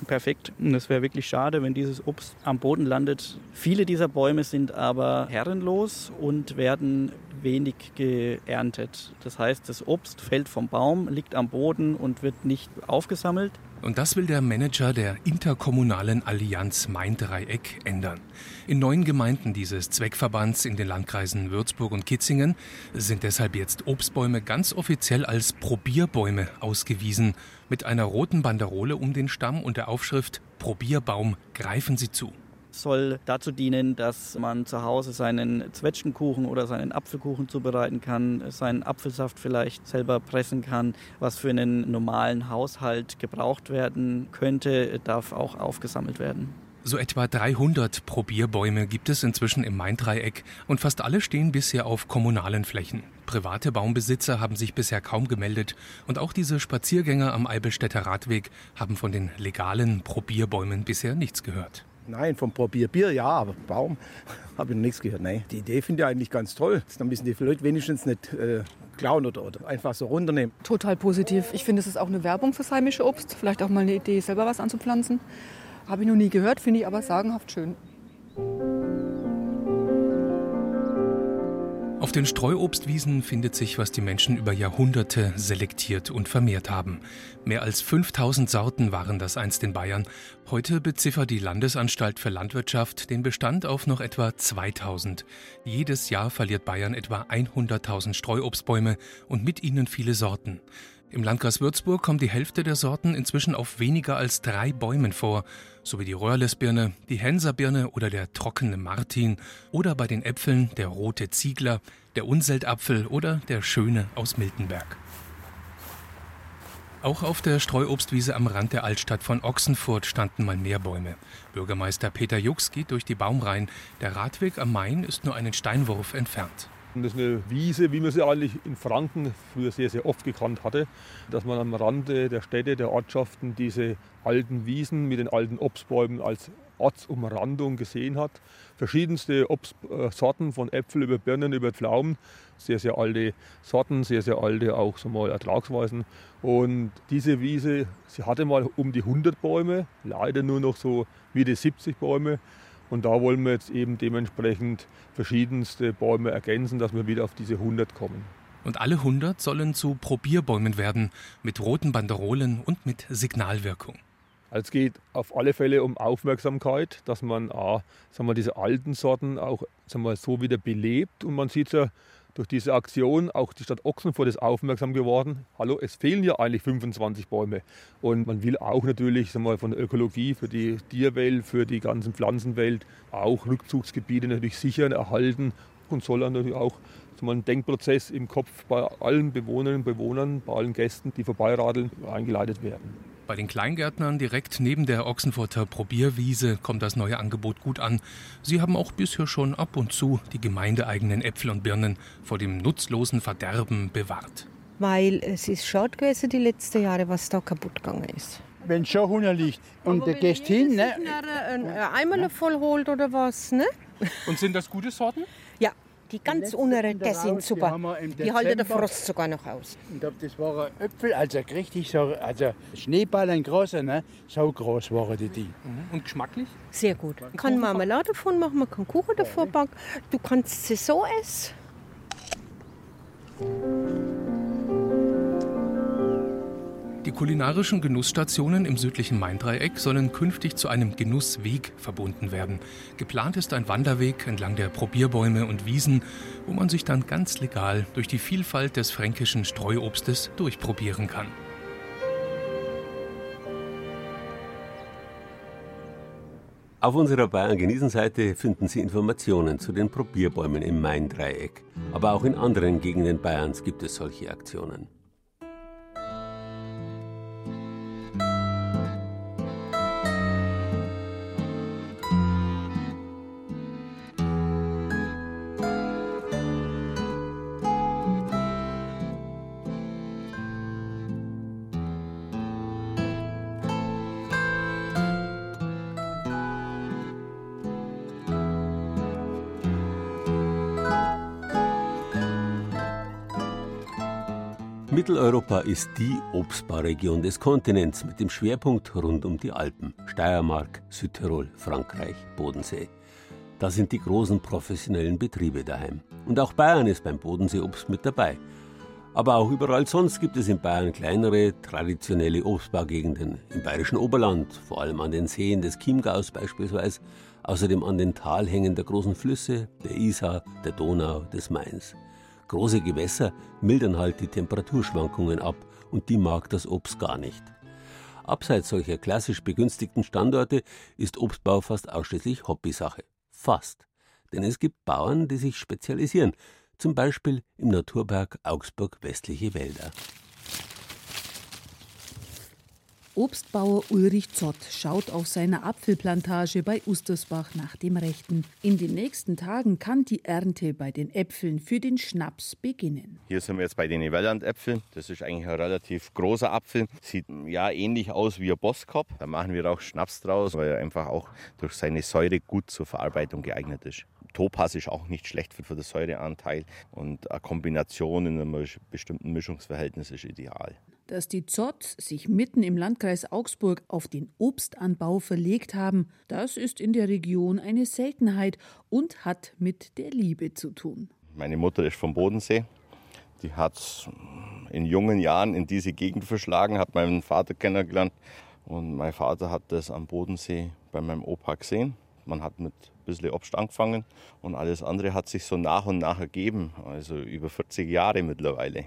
Perfekt. Und es wäre wirklich schade, wenn dieses Obst am Boden landet. Viele dieser Bäume sind aber herrenlos und werden wenig geerntet. Das heißt, das Obst fällt vom Baum, liegt am Boden und wird nicht aufgesammelt. Und das will der Manager der interkommunalen Allianz Main-Dreieck ändern. In neun Gemeinden dieses Zweckverbands in den Landkreisen Würzburg und Kitzingen sind deshalb jetzt Obstbäume ganz offiziell als Probierbäume ausgewiesen, mit einer roten Banderole um den Stamm und der Aufschrift Probierbaum greifen Sie zu soll dazu dienen, dass man zu Hause seinen Zwetschgenkuchen oder seinen Apfelkuchen zubereiten kann, seinen Apfelsaft vielleicht selber pressen kann. Was für einen normalen Haushalt gebraucht werden könnte, darf auch aufgesammelt werden. So etwa 300 Probierbäume gibt es inzwischen im Main-Dreieck und fast alle stehen bisher auf kommunalen Flächen. Private Baumbesitzer haben sich bisher kaum gemeldet und auch diese Spaziergänger am Eibelstädter Radweg haben von den legalen Probierbäumen bisher nichts gehört. Nein, vom Probierbier ja, aber Baum habe ich noch nichts gehört. Nein. Die Idee finde ich eigentlich ganz toll. Dann müssen die Leute wenigstens nicht äh, klauen oder, oder, einfach so runternehmen. Total positiv. Ich finde, es ist auch eine Werbung fürs heimische Obst. Vielleicht auch mal eine Idee, selber was anzupflanzen. Habe ich noch nie gehört, finde ich aber sagenhaft schön. Auf den Streuobstwiesen findet sich, was die Menschen über Jahrhunderte selektiert und vermehrt haben. Mehr als 5000 Sorten waren das einst in Bayern. Heute beziffert die Landesanstalt für Landwirtschaft den Bestand auf noch etwa 2000. Jedes Jahr verliert Bayern etwa 100.000 Streuobstbäume und mit ihnen viele Sorten. Im Landkreis Würzburg kommt die Hälfte der Sorten inzwischen auf weniger als drei Bäumen vor, sowie die Röhrlesbirne, die Henserbirne oder der trockene Martin oder bei den Äpfeln der rote Ziegler, der Unseltapfel oder der schöne aus Miltenberg. Auch auf der Streuobstwiese am Rand der Altstadt von Ochsenfurt standen mal mehr Bäume. Bürgermeister Peter Jux geht durch die Baumreihen. Der Radweg am Main ist nur einen Steinwurf entfernt. Das ist eine Wiese, wie man sie eigentlich in Franken früher sehr, sehr oft gekannt hatte, dass man am Rande der Städte, der Ortschaften diese alten Wiesen mit den alten Obstbäumen als Ortsumrandung gesehen hat. Verschiedenste Obstsorten von Äpfel über Birnen über Pflaumen, sehr, sehr alte Sorten, sehr, sehr alte auch so mal Ertragsweisen. Und diese Wiese, sie hatte mal um die 100 Bäume, leider nur noch so Mitte 70 Bäume. Und da wollen wir jetzt eben dementsprechend verschiedenste Bäume ergänzen, dass wir wieder auf diese 100 kommen. Und alle 100 sollen zu Probierbäumen werden, mit roten Banderolen und mit Signalwirkung. Also es geht auf alle Fälle um Aufmerksamkeit, dass man A, sagen wir, diese alten Sorten auch sagen wir, so wieder belebt. Und man sieht ja, durch diese Aktion auch die Stadt Ochsenfurt ist aufmerksam geworden. Hallo, es fehlen ja eigentlich 25 Bäume. Und man will auch natürlich sagen wir, von der Ökologie, für die Tierwelt, für die ganze Pflanzenwelt auch Rückzugsgebiete natürlich sichern, erhalten und soll natürlich auch so ein Denkprozess im Kopf bei allen Bewohnerinnen und Bewohnern, bei allen Gästen, die vorbeiradeln, eingeleitet werden. Bei den Kleingärtnern direkt neben der Ochsenfurter Probierwiese kommt das neue Angebot gut an. Sie haben auch bisher schon ab und zu die gemeindeeigenen Äpfel und Birnen vor dem nutzlosen Verderben bewahrt. Weil es ist schade gewesen die letzten Jahre, was da kaputt gegangen ist. Wenn schon Hunger liegt und der gehst hin, ne? Ein Eimer voll holt oder was, ne? Und sind das gute Sorten? Die ganz untere, das sind super. Die, die halten der Frost sogar noch aus. Und das waren Äpfel, also richtig so, also Schneeball, ein großer, ne? so groß waren die. die. Und geschmacklich? Sehr gut. Man kann Marmelade davon machen, man kann Kuchen davon backen. Du kannst sie so essen. Die kulinarischen Genussstationen im südlichen Maindreieck sollen künftig zu einem Genussweg verbunden werden. Geplant ist ein Wanderweg entlang der Probierbäume und Wiesen, wo man sich dann ganz legal durch die Vielfalt des fränkischen Streuobstes durchprobieren kann. Auf unserer Bayern genießen Seite finden Sie Informationen zu den Probierbäumen im Maindreieck. Aber auch in anderen Gegenden Bayerns gibt es solche Aktionen. Mitteleuropa ist die Obstbauregion des Kontinents mit dem Schwerpunkt rund um die Alpen. Steiermark, Südtirol, Frankreich, Bodensee. Da sind die großen professionellen Betriebe daheim. Und auch Bayern ist beim Bodenseeobst mit dabei. Aber auch überall sonst gibt es in Bayern kleinere, traditionelle Obstbaugegenden. Im bayerischen Oberland, vor allem an den Seen des Chiemgaus beispielsweise, außerdem an den Talhängen der großen Flüsse, der Isar, der Donau, des Mains. Große Gewässer mildern halt die Temperaturschwankungen ab und die mag das Obst gar nicht. Abseits solcher klassisch begünstigten Standorte ist Obstbau fast ausschließlich Hobbysache. Fast. Denn es gibt Bauern, die sich spezialisieren, zum Beispiel im Naturpark Augsburg Westliche Wälder. Obstbauer Ulrich Zott schaut auf seiner Apfelplantage bei Ustersbach nach dem Rechten. In den nächsten Tagen kann die Ernte bei den Äpfeln für den Schnaps beginnen. Hier sind wir jetzt bei den Wellandäpfeln. Das ist eigentlich ein relativ großer Apfel. Sieht ja ähnlich aus wie ein Boskop. Da machen wir auch Schnaps draus, weil er einfach auch durch seine Säure gut zur Verarbeitung geeignet ist. Topaz ist auch nicht schlecht für den Säureanteil und eine Kombination in einem bestimmten Mischungsverhältnis ist ideal. Dass die Zott sich mitten im Landkreis Augsburg auf den Obstanbau verlegt haben, das ist in der Region eine Seltenheit und hat mit der Liebe zu tun. Meine Mutter ist vom Bodensee. Die hat in jungen Jahren in diese Gegend verschlagen, hat meinen Vater kennengelernt. Und mein Vater hat das am Bodensee bei meinem Opa gesehen. Man hat mit ein bisschen Obst angefangen und alles andere hat sich so nach und nach ergeben. Also über 40 Jahre mittlerweile.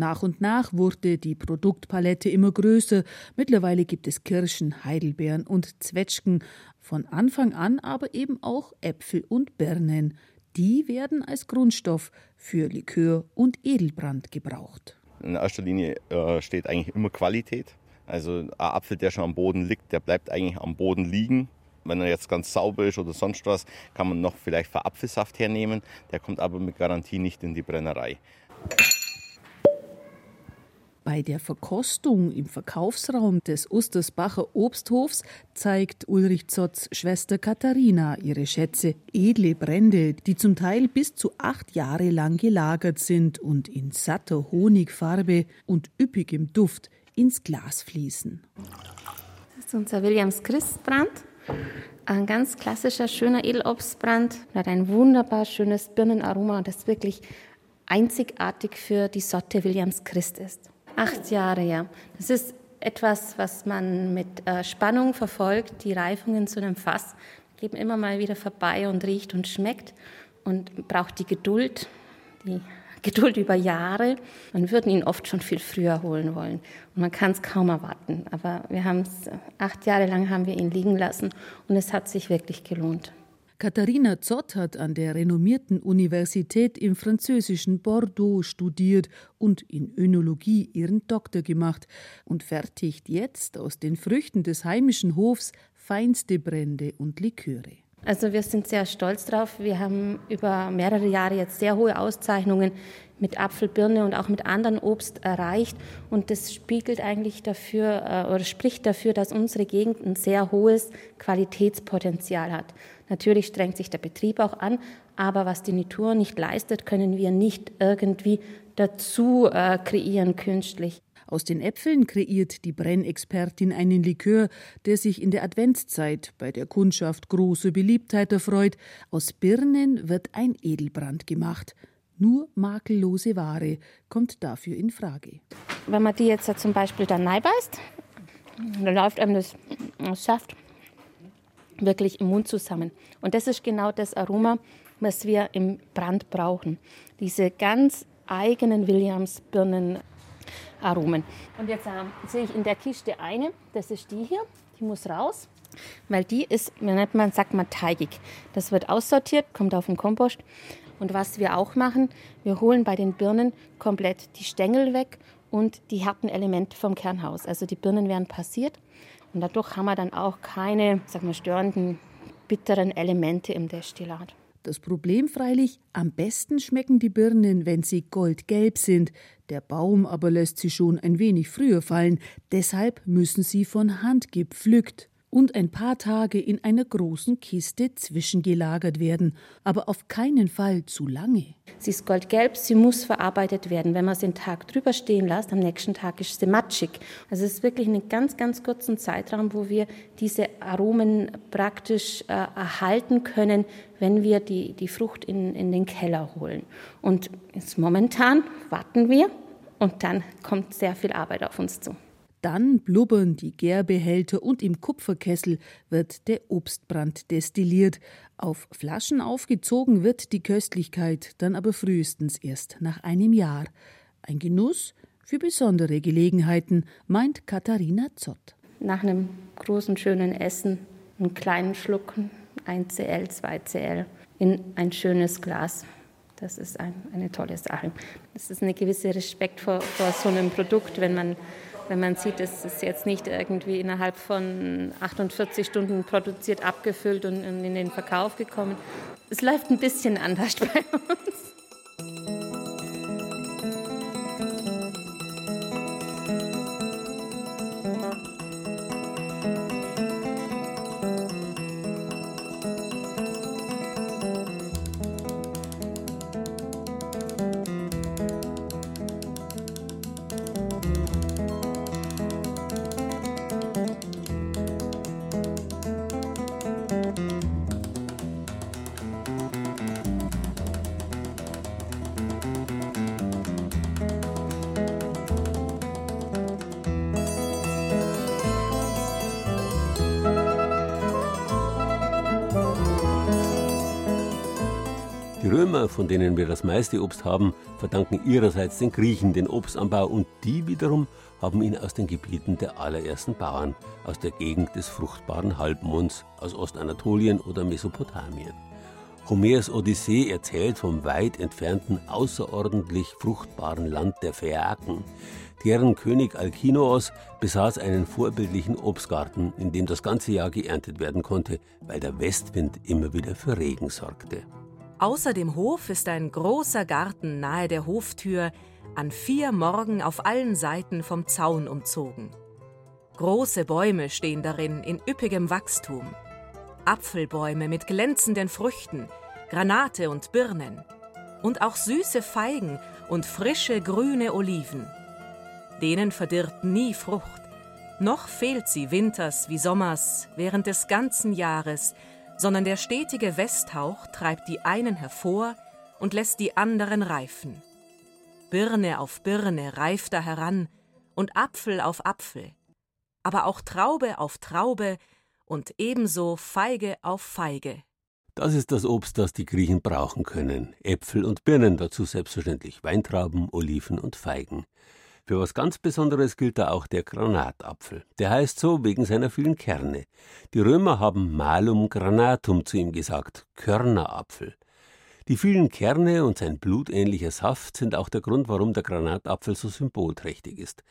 Nach und nach wurde die Produktpalette immer größer. Mittlerweile gibt es Kirschen, Heidelbeeren und Zwetschgen. Von Anfang an aber eben auch Äpfel und Birnen. Die werden als Grundstoff für Likör und Edelbrand gebraucht. In erster Linie äh, steht eigentlich immer Qualität. Also ein Apfel, der schon am Boden liegt, der bleibt eigentlich am Boden liegen. Wenn er jetzt ganz sauber ist oder sonst was, kann man noch vielleicht für Apfelsaft hernehmen. Der kommt aber mit Garantie nicht in die Brennerei. Bei der Verkostung im Verkaufsraum des Ustersbacher Obsthofs zeigt Ulrich Zotts Schwester Katharina ihre Schätze, edle Brände, die zum Teil bis zu acht Jahre lang gelagert sind und in satter Honigfarbe und üppigem Duft ins Glas fließen. Das ist unser Williams Christbrand. Ein ganz klassischer, schöner Edelobstbrand. Hat ein wunderbar schönes Birnenaroma, das wirklich einzigartig für die Sorte Williams Christ ist. Acht Jahre, ja. Das ist etwas, was man mit äh, Spannung verfolgt, die Reifungen zu einem Fass. Geben immer mal wieder vorbei und riecht und schmeckt und braucht die Geduld, die Geduld über Jahre. Man würde ihn oft schon viel früher holen wollen und man kann es kaum erwarten. Aber wir haben es acht Jahre lang haben wir ihn liegen lassen und es hat sich wirklich gelohnt. Katharina Zott hat an der renommierten Universität im französischen Bordeaux studiert und in Önologie ihren Doktor gemacht und fertigt jetzt aus den Früchten des heimischen Hofs feinste Brände und Liköre. Also wir sind sehr stolz drauf. Wir haben über mehrere Jahre jetzt sehr hohe Auszeichnungen mit Apfel, Birne und auch mit anderen Obst erreicht. Und das spiegelt eigentlich dafür äh, oder spricht dafür, dass unsere Gegend ein sehr hohes Qualitätspotenzial hat. Natürlich strengt sich der Betrieb auch an, aber was die Natur nicht leistet, können wir nicht irgendwie dazu äh, kreieren künstlich. Aus den Äpfeln kreiert die Brennexpertin einen Likör, der sich in der Adventszeit bei der Kundschaft große Beliebtheit erfreut. Aus Birnen wird ein Edelbrand gemacht. Nur makellose Ware kommt dafür in Frage. wenn man die jetzt zum Beispiel dann beißt, dann läuft einem das Saft wirklich im Mund zusammen. Und das ist genau das Aroma, was wir im Brand brauchen. Diese ganz eigenen Williams-Birnen-Aromen. Und jetzt äh, sehe ich in der Kiste eine, das ist die hier, die muss raus, weil die ist, wie nennt man, sagt man, teigig. Das wird aussortiert, kommt auf den Kompost. Und was wir auch machen, wir holen bei den Birnen komplett die Stängel weg und die harten Elemente vom Kernhaus. Also die Birnen werden passiert und dadurch haben wir dann auch keine, sag mal, störenden, bitteren Elemente im Destillat. Das Problem freilich, am besten schmecken die Birnen, wenn sie goldgelb sind. Der Baum aber lässt sie schon ein wenig früher fallen. Deshalb müssen sie von Hand gepflückt und ein paar Tage in einer großen Kiste zwischengelagert werden, aber auf keinen Fall zu lange. Sie ist goldgelb, sie muss verarbeitet werden. Wenn man sie einen Tag drüber stehen lässt, am nächsten Tag ist sie matschig. Also es ist wirklich einen ganz, ganz kurzen Zeitraum, wo wir diese Aromen praktisch äh, erhalten können, wenn wir die, die Frucht in, in den Keller holen. Und jetzt momentan warten wir und dann kommt sehr viel Arbeit auf uns zu. Dann blubbern die Gärbehälter und im Kupferkessel wird der Obstbrand destilliert. Auf Flaschen aufgezogen wird die Köstlichkeit dann aber frühestens erst nach einem Jahr. Ein Genuss für besondere Gelegenheiten, meint Katharina Zott. Nach einem großen, schönen Essen einen kleinen Schluck, 1 CL, 2 CL, in ein schönes Glas. Das ist ein, eine tolle Sache. Das ist ein gewisser Respekt vor, vor so einem Produkt, wenn man wenn man sieht, es ist jetzt nicht irgendwie innerhalb von 48 Stunden produziert, abgefüllt und in den Verkauf gekommen. Es läuft ein bisschen anders bei uns. Denen wir das meiste Obst haben, verdanken ihrerseits den Griechen den Obstanbau und die wiederum haben ihn aus den Gebieten der allerersten Bauern, aus der Gegend des fruchtbaren Halbmonds, aus Ostanatolien oder Mesopotamien. Homers Odyssee erzählt vom weit entfernten, außerordentlich fruchtbaren Land der Phäaken. Deren König Alkinoos besaß einen vorbildlichen Obstgarten, in dem das ganze Jahr geerntet werden konnte, weil der Westwind immer wieder für Regen sorgte. Außer dem Hof ist ein großer Garten nahe der Hoftür, an vier Morgen auf allen Seiten vom Zaun umzogen. Große Bäume stehen darin in üppigem Wachstum. Apfelbäume mit glänzenden Früchten, Granate und Birnen. Und auch süße Feigen und frische grüne Oliven. Denen verdirbt nie Frucht, noch fehlt sie winters wie sommers während des ganzen Jahres, sondern der stetige Westhauch treibt die einen hervor und lässt die anderen reifen. Birne auf Birne reift er heran und Apfel auf Apfel, aber auch Traube auf Traube und ebenso Feige auf Feige. Das ist das Obst, das die Griechen brauchen können. Äpfel und Birnen, dazu selbstverständlich Weintrauben, Oliven und Feigen. Für was ganz Besonderes gilt da auch der Granatapfel. Der heißt so wegen seiner vielen Kerne. Die Römer haben Malum granatum zu ihm gesagt, Körnerapfel. Die vielen Kerne und sein blutähnlicher Saft sind auch der Grund, warum der Granatapfel so symbolträchtig ist.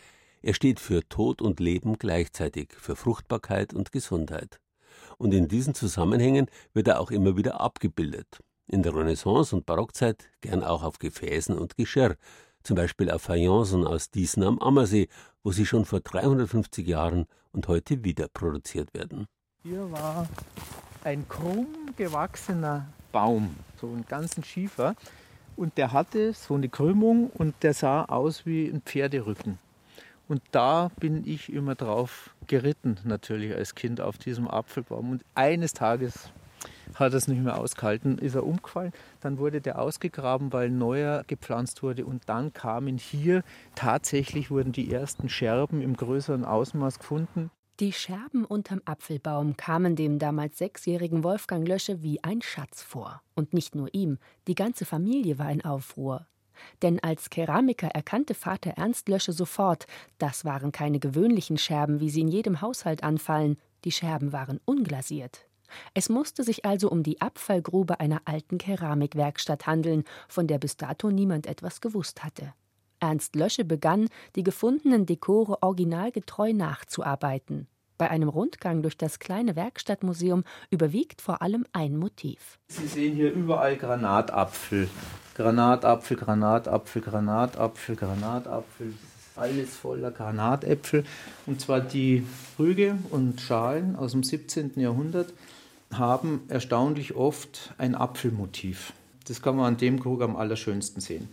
Er steht für Tod und Leben gleichzeitig, für Fruchtbarkeit und Gesundheit. Und in diesen Zusammenhängen wird er auch immer wieder abgebildet. In der Renaissance und Barockzeit gern auch auf Gefäßen und Geschirr, zum Beispiel auf Fayencen aus Diesen am Ammersee, wo sie schon vor 350 Jahren und heute wieder produziert werden. Hier war ein krumm gewachsener Baum, so einen ganzen Schiefer. Und der hatte so eine Krümmung und der sah aus wie ein Pferderücken. Und da bin ich immer drauf geritten, natürlich als Kind auf diesem Apfelbaum. Und eines Tages hat es nicht mehr ausgehalten, ist er umgefallen. Dann wurde der ausgegraben, weil neuer gepflanzt wurde. Und dann kamen hier tatsächlich wurden die ersten Scherben im größeren Ausmaß gefunden. Die Scherben unterm Apfelbaum kamen dem damals sechsjährigen Wolfgang Lösche wie ein Schatz vor. Und nicht nur ihm, die ganze Familie war in Aufruhr. Denn als Keramiker erkannte Vater Ernst Lösche sofort, das waren keine gewöhnlichen Scherben, wie sie in jedem Haushalt anfallen, die Scherben waren unglasiert. Es musste sich also um die Abfallgrube einer alten Keramikwerkstatt handeln, von der bis dato niemand etwas gewusst hatte. Ernst Lösche begann, die gefundenen Dekore originalgetreu nachzuarbeiten. Bei einem Rundgang durch das kleine Werkstattmuseum überwiegt vor allem ein Motiv. Sie sehen hier überall Granatapfel. Granatapfel, Granatapfel, Granatapfel, Granatapfel. Alles voller Granatäpfel. Und zwar die Rüge und Schalen aus dem 17. Jahrhundert haben erstaunlich oft ein Apfelmotiv. Das kann man an dem Krug am allerschönsten sehen.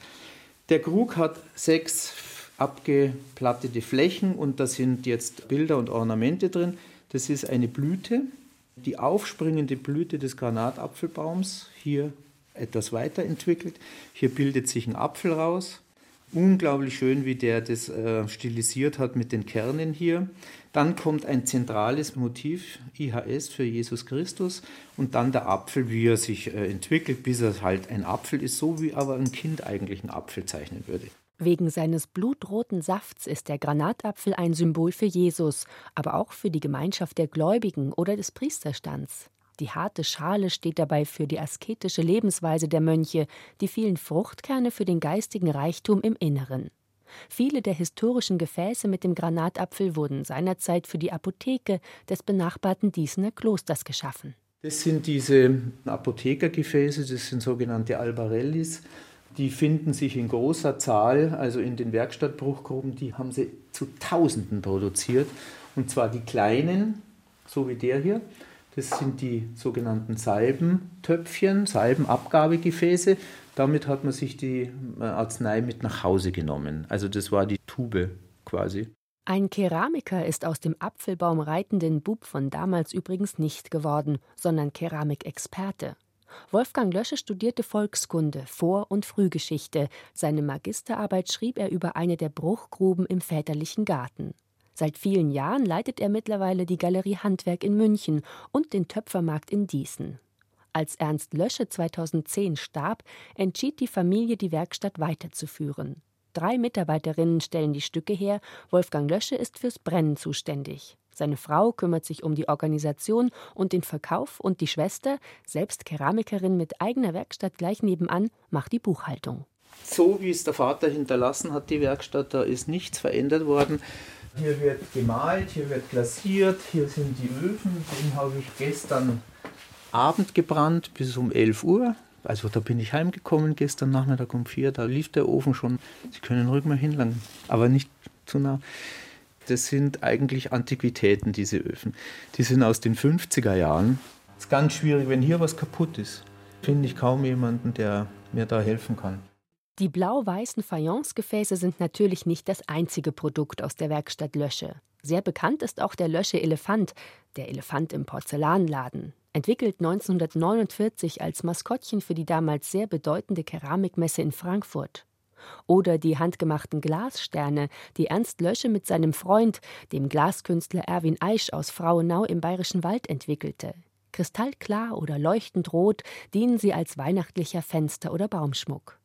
Der Krug hat sechs abgeplattete Flächen und da sind jetzt Bilder und Ornamente drin. Das ist eine Blüte, die aufspringende Blüte des Granatapfelbaums, hier etwas weiterentwickelt. Hier bildet sich ein Apfel raus. Unglaublich schön, wie der das äh, stilisiert hat mit den Kernen hier. Dann kommt ein zentrales Motiv, IHS für Jesus Christus, und dann der Apfel, wie er sich äh, entwickelt, bis er halt ein Apfel ist, so wie aber ein Kind eigentlich einen Apfel zeichnen würde. Wegen seines blutroten Safts ist der Granatapfel ein Symbol für Jesus, aber auch für die Gemeinschaft der Gläubigen oder des Priesterstands. Die harte Schale steht dabei für die asketische Lebensweise der Mönche, die vielen Fruchtkerne für den geistigen Reichtum im Inneren. Viele der historischen Gefäße mit dem Granatapfel wurden seinerzeit für die Apotheke des benachbarten Diesener Klosters geschaffen. Das sind diese Apothekergefäße, das sind sogenannte Albarellis. Die finden sich in großer Zahl, also in den Werkstattbruchgruben, die haben sie zu Tausenden produziert. Und zwar die kleinen, so wie der hier, das sind die sogenannten Salbentöpfchen, Salbenabgabegefäße. Damit hat man sich die äh, Arznei mit nach Hause genommen. Also das war die Tube quasi. Ein Keramiker ist aus dem Apfelbaum reitenden Bub von damals übrigens nicht geworden, sondern Keramikexperte. Wolfgang Lösche studierte Volkskunde, Vor- und Frühgeschichte. Seine Magisterarbeit schrieb er über eine der Bruchgruben im väterlichen Garten. Seit vielen Jahren leitet er mittlerweile die Galerie Handwerk in München und den Töpfermarkt in Diesen. Als Ernst Lösche 2010 starb, entschied die Familie, die Werkstatt weiterzuführen. Drei Mitarbeiterinnen stellen die Stücke her, Wolfgang Lösche ist fürs Brennen zuständig. Seine Frau kümmert sich um die Organisation und den Verkauf und die Schwester, selbst Keramikerin mit eigener Werkstatt gleich nebenan, macht die Buchhaltung. So wie es der Vater hinterlassen hat, die Werkstatt, da ist nichts verändert worden. Hier wird gemalt, hier wird glasiert, hier sind die Öfen. Den habe ich gestern Abend gebrannt bis um 11 Uhr. Also da bin ich heimgekommen gestern Nachmittag um vier, da lief der Ofen schon. Sie können ruhig mal hinlangen, aber nicht zu nah. Das sind eigentlich Antiquitäten, diese Öfen. Die sind aus den 50er Jahren. Es ist ganz schwierig, wenn hier was kaputt ist. Finde ich kaum jemanden, der mir da helfen kann. Die blau-weißen Fayencegefäße sind natürlich nicht das einzige Produkt aus der Werkstatt Lösche. Sehr bekannt ist auch der Lösche Elefant, der Elefant im Porzellanladen. Entwickelt 1949 als Maskottchen für die damals sehr bedeutende Keramikmesse in Frankfurt. Oder die handgemachten Glassterne, die Ernst Lösche mit seinem Freund, dem Glaskünstler Erwin Eisch aus Frauenau im Bayerischen Wald entwickelte. Kristallklar oder leuchtend rot dienen sie als weihnachtlicher Fenster- oder Baumschmuck.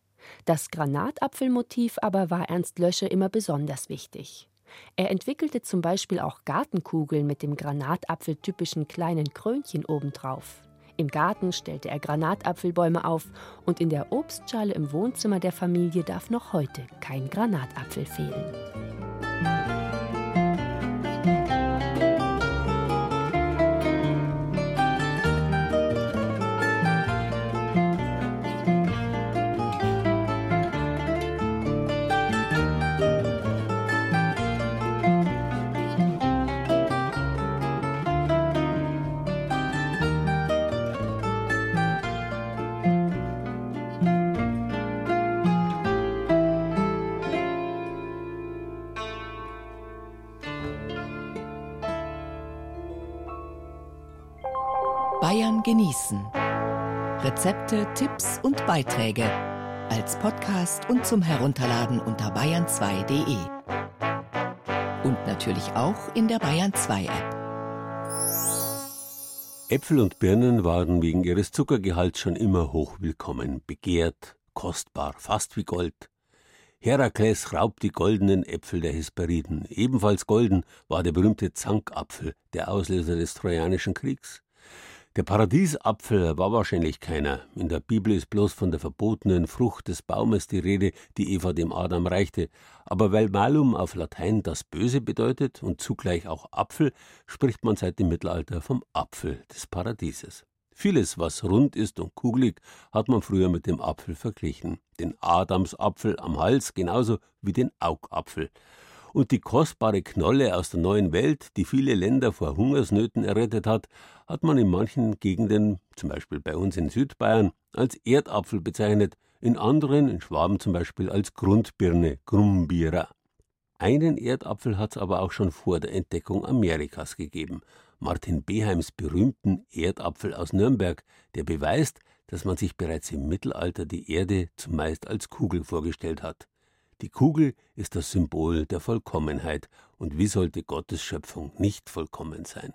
Das Granatapfelmotiv aber war Ernst Lösche immer besonders wichtig. Er entwickelte zum Beispiel auch Gartenkugeln mit dem Granatapfeltypischen kleinen Krönchen obendrauf. Im Garten stellte er Granatapfelbäume auf und in der Obstschale im Wohnzimmer der Familie darf noch heute kein Granatapfel fehlen. Genießen. Rezepte, Tipps und Beiträge als Podcast und zum Herunterladen unter bayern2.de. Und natürlich auch in der Bayern 2 App. Äpfel und Birnen waren wegen ihres Zuckergehalts schon immer hochwillkommen, begehrt, kostbar, fast wie Gold. Herakles raubt die goldenen Äpfel der Hesperiden. Ebenfalls golden war der berühmte Zankapfel, der Auslöser des Trojanischen Kriegs. Der Paradiesapfel war wahrscheinlich keiner. In der Bibel ist bloß von der verbotenen Frucht des Baumes die Rede, die Eva dem Adam reichte. Aber weil Malum auf Latein das Böse bedeutet und zugleich auch Apfel, spricht man seit dem Mittelalter vom Apfel des Paradieses. Vieles, was rund ist und kugelig, hat man früher mit dem Apfel verglichen. Den Adamsapfel am Hals genauso wie den Augapfel und die kostbare Knolle aus der neuen Welt, die viele Länder vor Hungersnöten errettet hat, hat man in manchen Gegenden, zum Beispiel bei uns in Südbayern, als Erdapfel bezeichnet, in anderen, in Schwaben zum Beispiel, als Grundbirne, Grumbira. Einen Erdapfel hat es aber auch schon vor der Entdeckung Amerikas gegeben. Martin Beheims berühmten Erdapfel aus Nürnberg, der beweist, dass man sich bereits im Mittelalter die Erde zumeist als Kugel vorgestellt hat. Die Kugel ist das Symbol der Vollkommenheit, und wie sollte Gottes Schöpfung nicht vollkommen sein?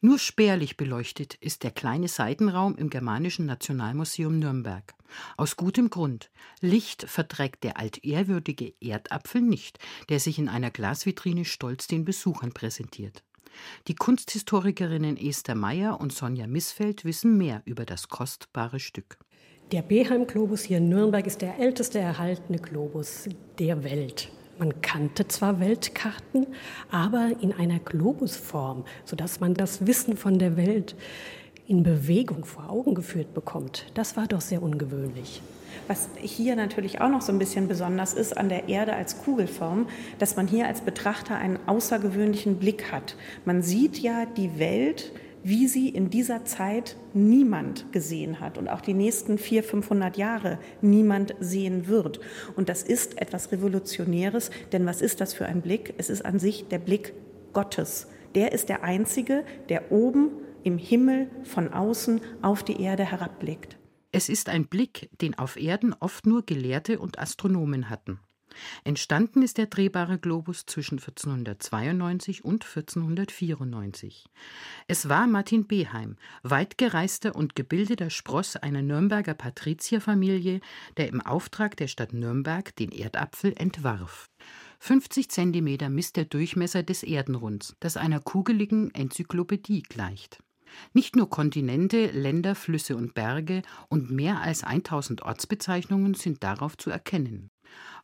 Nur spärlich beleuchtet ist der kleine Seitenraum im Germanischen Nationalmuseum Nürnberg. Aus gutem Grund. Licht verträgt der altehrwürdige Erdapfel nicht, der sich in einer Glasvitrine stolz den Besuchern präsentiert. Die Kunsthistorikerinnen Esther Meyer und Sonja Missfeld wissen mehr über das kostbare Stück. Der Beheim-Globus hier in Nürnberg ist der älteste erhaltene Globus der Welt. Man kannte zwar Weltkarten, aber in einer Globusform, sodass man das Wissen von der Welt in Bewegung vor Augen geführt bekommt. Das war doch sehr ungewöhnlich. Was hier natürlich auch noch so ein bisschen besonders ist an der Erde als Kugelform, dass man hier als Betrachter einen außergewöhnlichen Blick hat. Man sieht ja die Welt wie sie in dieser Zeit niemand gesehen hat und auch die nächsten 400, 500 Jahre niemand sehen wird. Und das ist etwas Revolutionäres, denn was ist das für ein Blick? Es ist an sich der Blick Gottes. Der ist der Einzige, der oben im Himmel von außen auf die Erde herabblickt. Es ist ein Blick, den auf Erden oft nur Gelehrte und Astronomen hatten. Entstanden ist der drehbare Globus zwischen 1492 und 1494. Es war Martin Beheim, weitgereister und gebildeter Spross einer Nürnberger Patrizierfamilie, der im Auftrag der Stadt Nürnberg den Erdapfel entwarf. 50 Zentimeter misst der Durchmesser des Erdenrunds, das einer kugeligen Enzyklopädie gleicht. Nicht nur Kontinente, Länder, Flüsse und Berge und mehr als 1000 Ortsbezeichnungen sind darauf zu erkennen.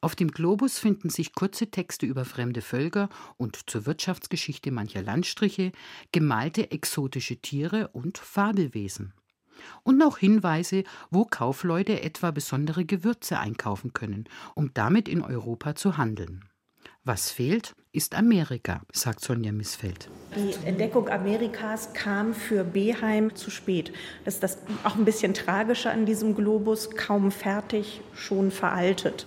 Auf dem Globus finden sich kurze Texte über fremde Völker und zur Wirtschaftsgeschichte mancher Landstriche, gemalte exotische Tiere und Fabelwesen. Und noch Hinweise, wo Kaufleute etwa besondere Gewürze einkaufen können, um damit in Europa zu handeln. Was fehlt, ist Amerika, sagt Sonja Missfeld. Die Entdeckung Amerikas kam für Beheim zu spät. Das ist das auch ein bisschen tragischer an diesem Globus, kaum fertig, schon veraltet.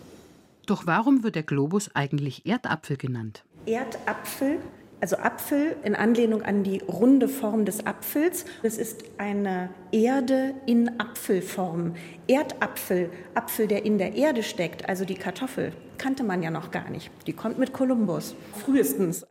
Doch warum wird der Globus eigentlich Erdapfel genannt? Erdapfel, also Apfel in Anlehnung an die runde Form des Apfels. Es ist eine Erde in Apfelform. Erdapfel, Apfel, der in der Erde steckt, also die Kartoffel, kannte man ja noch gar nicht. Die kommt mit Kolumbus, frühestens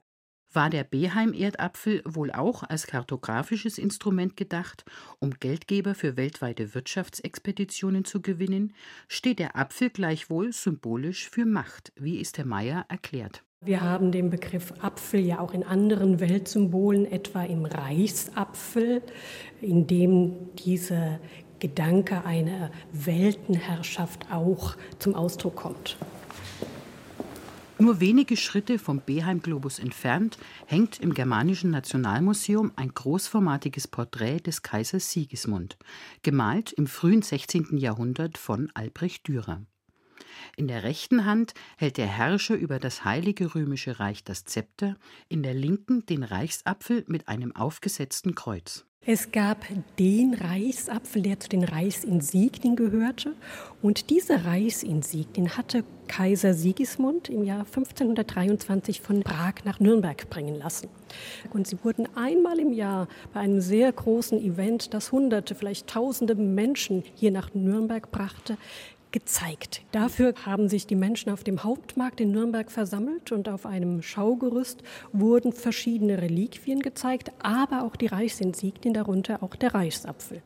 war der Beheim-Erdapfel wohl auch als kartografisches Instrument gedacht, um Geldgeber für weltweite Wirtschaftsexpeditionen zu gewinnen, steht der Apfel gleichwohl symbolisch für Macht, wie Esther Meyer erklärt. Wir haben den Begriff Apfel ja auch in anderen Weltsymbolen, etwa im Reichsapfel, in dem dieser Gedanke einer Weltenherrschaft auch zum Ausdruck kommt. Nur wenige Schritte vom Beheim-Globus entfernt hängt im Germanischen Nationalmuseum ein großformatiges Porträt des Kaisers Sigismund, gemalt im frühen 16. Jahrhundert von Albrecht Dürer. In der rechten Hand hält der Herrscher über das Heilige Römische Reich das Zepter, in der linken den Reichsapfel mit einem aufgesetzten Kreuz. Es gab den Reichsapfel, der zu den Reichsinsignien gehörte. Und dieser Reichsinsignien hatte Kaiser Sigismund im Jahr 1523 von Prag nach Nürnberg bringen lassen. Und sie wurden einmal im Jahr bei einem sehr großen Event, das Hunderte, vielleicht Tausende Menschen hier nach Nürnberg brachte, gezeigt. Dafür haben sich die Menschen auf dem Hauptmarkt in Nürnberg versammelt und auf einem Schaugerüst wurden verschiedene Reliquien gezeigt, aber auch die Reichsinsignien, darunter auch der Reichsapfel.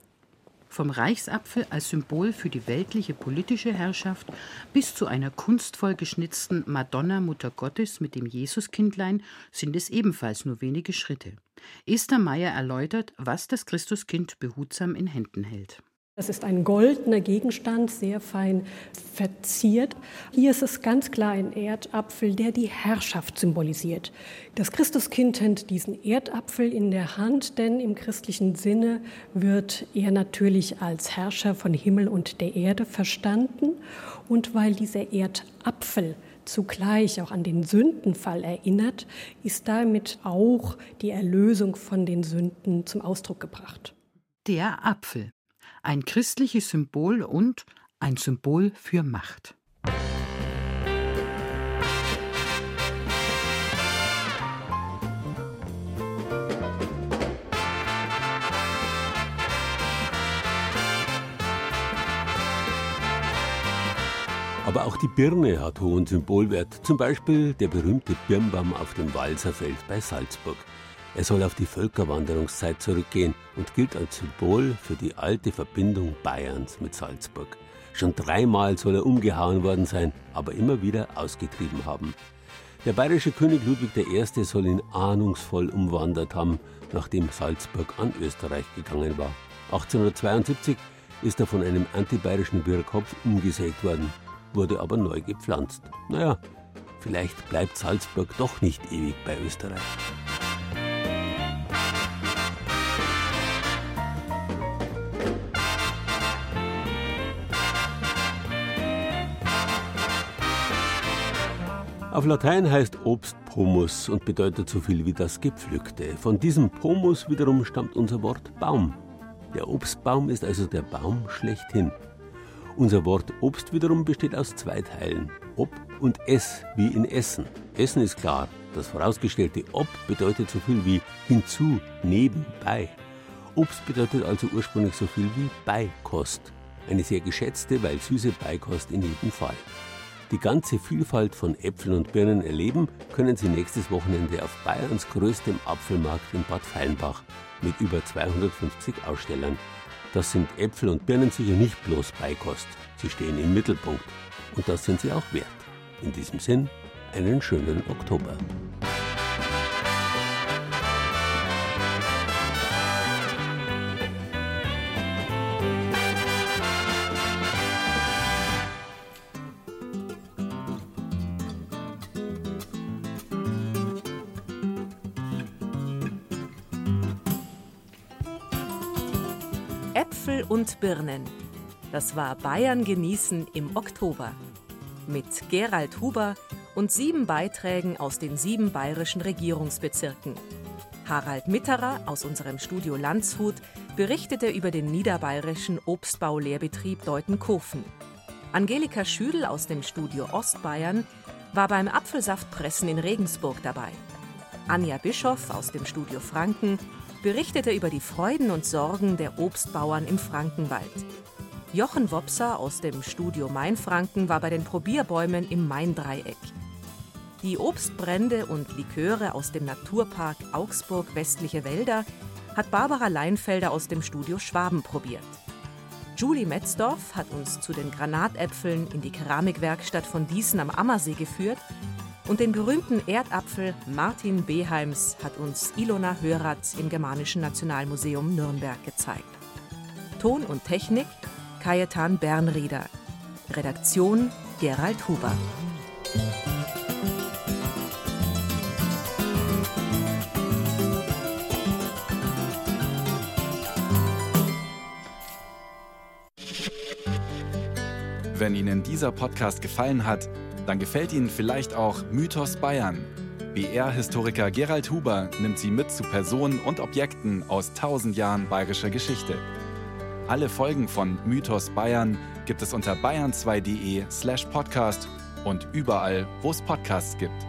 Vom Reichsapfel als Symbol für die weltliche politische Herrschaft bis zu einer kunstvoll geschnitzten Madonna Mutter Gottes mit dem Jesuskindlein sind es ebenfalls nur wenige Schritte. Esther Meyer erläutert, was das Christuskind behutsam in Händen hält. Das ist ein goldener Gegenstand, sehr fein verziert. Hier ist es ganz klar ein Erdapfel, der die Herrschaft symbolisiert. Das Christuskind hält diesen Erdapfel in der Hand, denn im christlichen Sinne wird er natürlich als Herrscher von Himmel und der Erde verstanden. Und weil dieser Erdapfel zugleich auch an den Sündenfall erinnert, ist damit auch die Erlösung von den Sünden zum Ausdruck gebracht. Der Apfel ein christliches Symbol und ein Symbol für Macht. Aber auch die Birne hat hohen Symbolwert, zum Beispiel der berühmte Birnbaum auf dem Walserfeld bei Salzburg. Er soll auf die Völkerwanderungszeit zurückgehen und gilt als Symbol für die alte Verbindung Bayerns mit Salzburg. Schon dreimal soll er umgehauen worden sein, aber immer wieder ausgetrieben haben. Der bayerische König Ludwig I. soll ihn ahnungsvoll umwandert haben, nachdem Salzburg an Österreich gegangen war. 1872 ist er von einem antibayerischen Wirrkopf umgesägt worden, wurde aber neu gepflanzt. Naja, vielleicht bleibt Salzburg doch nicht ewig bei Österreich. Auf Latein heißt Obst Pomus und bedeutet so viel wie das Gepflückte. Von diesem Pomus wiederum stammt unser Wort Baum. Der Obstbaum ist also der Baum schlechthin. Unser Wort Obst wiederum besteht aus zwei Teilen. Ob und es, wie in Essen. Essen ist klar. Das vorausgestellte ob bedeutet so viel wie hinzu, nebenbei. Obst bedeutet also ursprünglich so viel wie Beikost. Eine sehr geschätzte, weil süße Beikost in jedem Fall. Die ganze Vielfalt von Äpfeln und Birnen erleben können Sie nächstes Wochenende auf Bayerns größtem Apfelmarkt in Bad Feinbach mit über 250 Ausstellern. Das sind Äpfel und Birnen sicher nicht bloß Beikost. Sie stehen im Mittelpunkt. Und das sind sie auch wert. In diesem Sinn, einen schönen Oktober. Und Birnen. Das war Bayern genießen im Oktober. Mit Gerald Huber und sieben Beiträgen aus den sieben bayerischen Regierungsbezirken. Harald Mitterer aus unserem Studio Landshut berichtete über den niederbayerischen Obstbaulehrbetrieb Deutenkofen. Angelika Schüdel aus dem Studio Ostbayern war beim Apfelsaftpressen in Regensburg dabei. Anja Bischoff aus dem Studio Franken berichtete über die Freuden und Sorgen der Obstbauern im Frankenwald. Jochen Wopser aus dem Studio Mainfranken war bei den Probierbäumen im Maindreieck. Die Obstbrände und Liköre aus dem Naturpark Augsburg Westliche Wälder hat Barbara Leinfelder aus dem Studio Schwaben probiert. Julie Metzdorf hat uns zu den Granatäpfeln in die Keramikwerkstatt von Diesen am Ammersee geführt und den berühmten Erdapfel Martin Beheims hat uns Ilona Höratz im Germanischen Nationalmuseum Nürnberg gezeigt. Ton und Technik Kajetan Bernrieder. Redaktion Gerald Huber. Wenn Ihnen dieser Podcast gefallen hat, dann gefällt Ihnen vielleicht auch Mythos Bayern. BR-Historiker Gerald Huber nimmt Sie mit zu Personen und Objekten aus tausend Jahren bayerischer Geschichte. Alle Folgen von Mythos Bayern gibt es unter bayern2.de slash podcast und überall, wo es Podcasts gibt.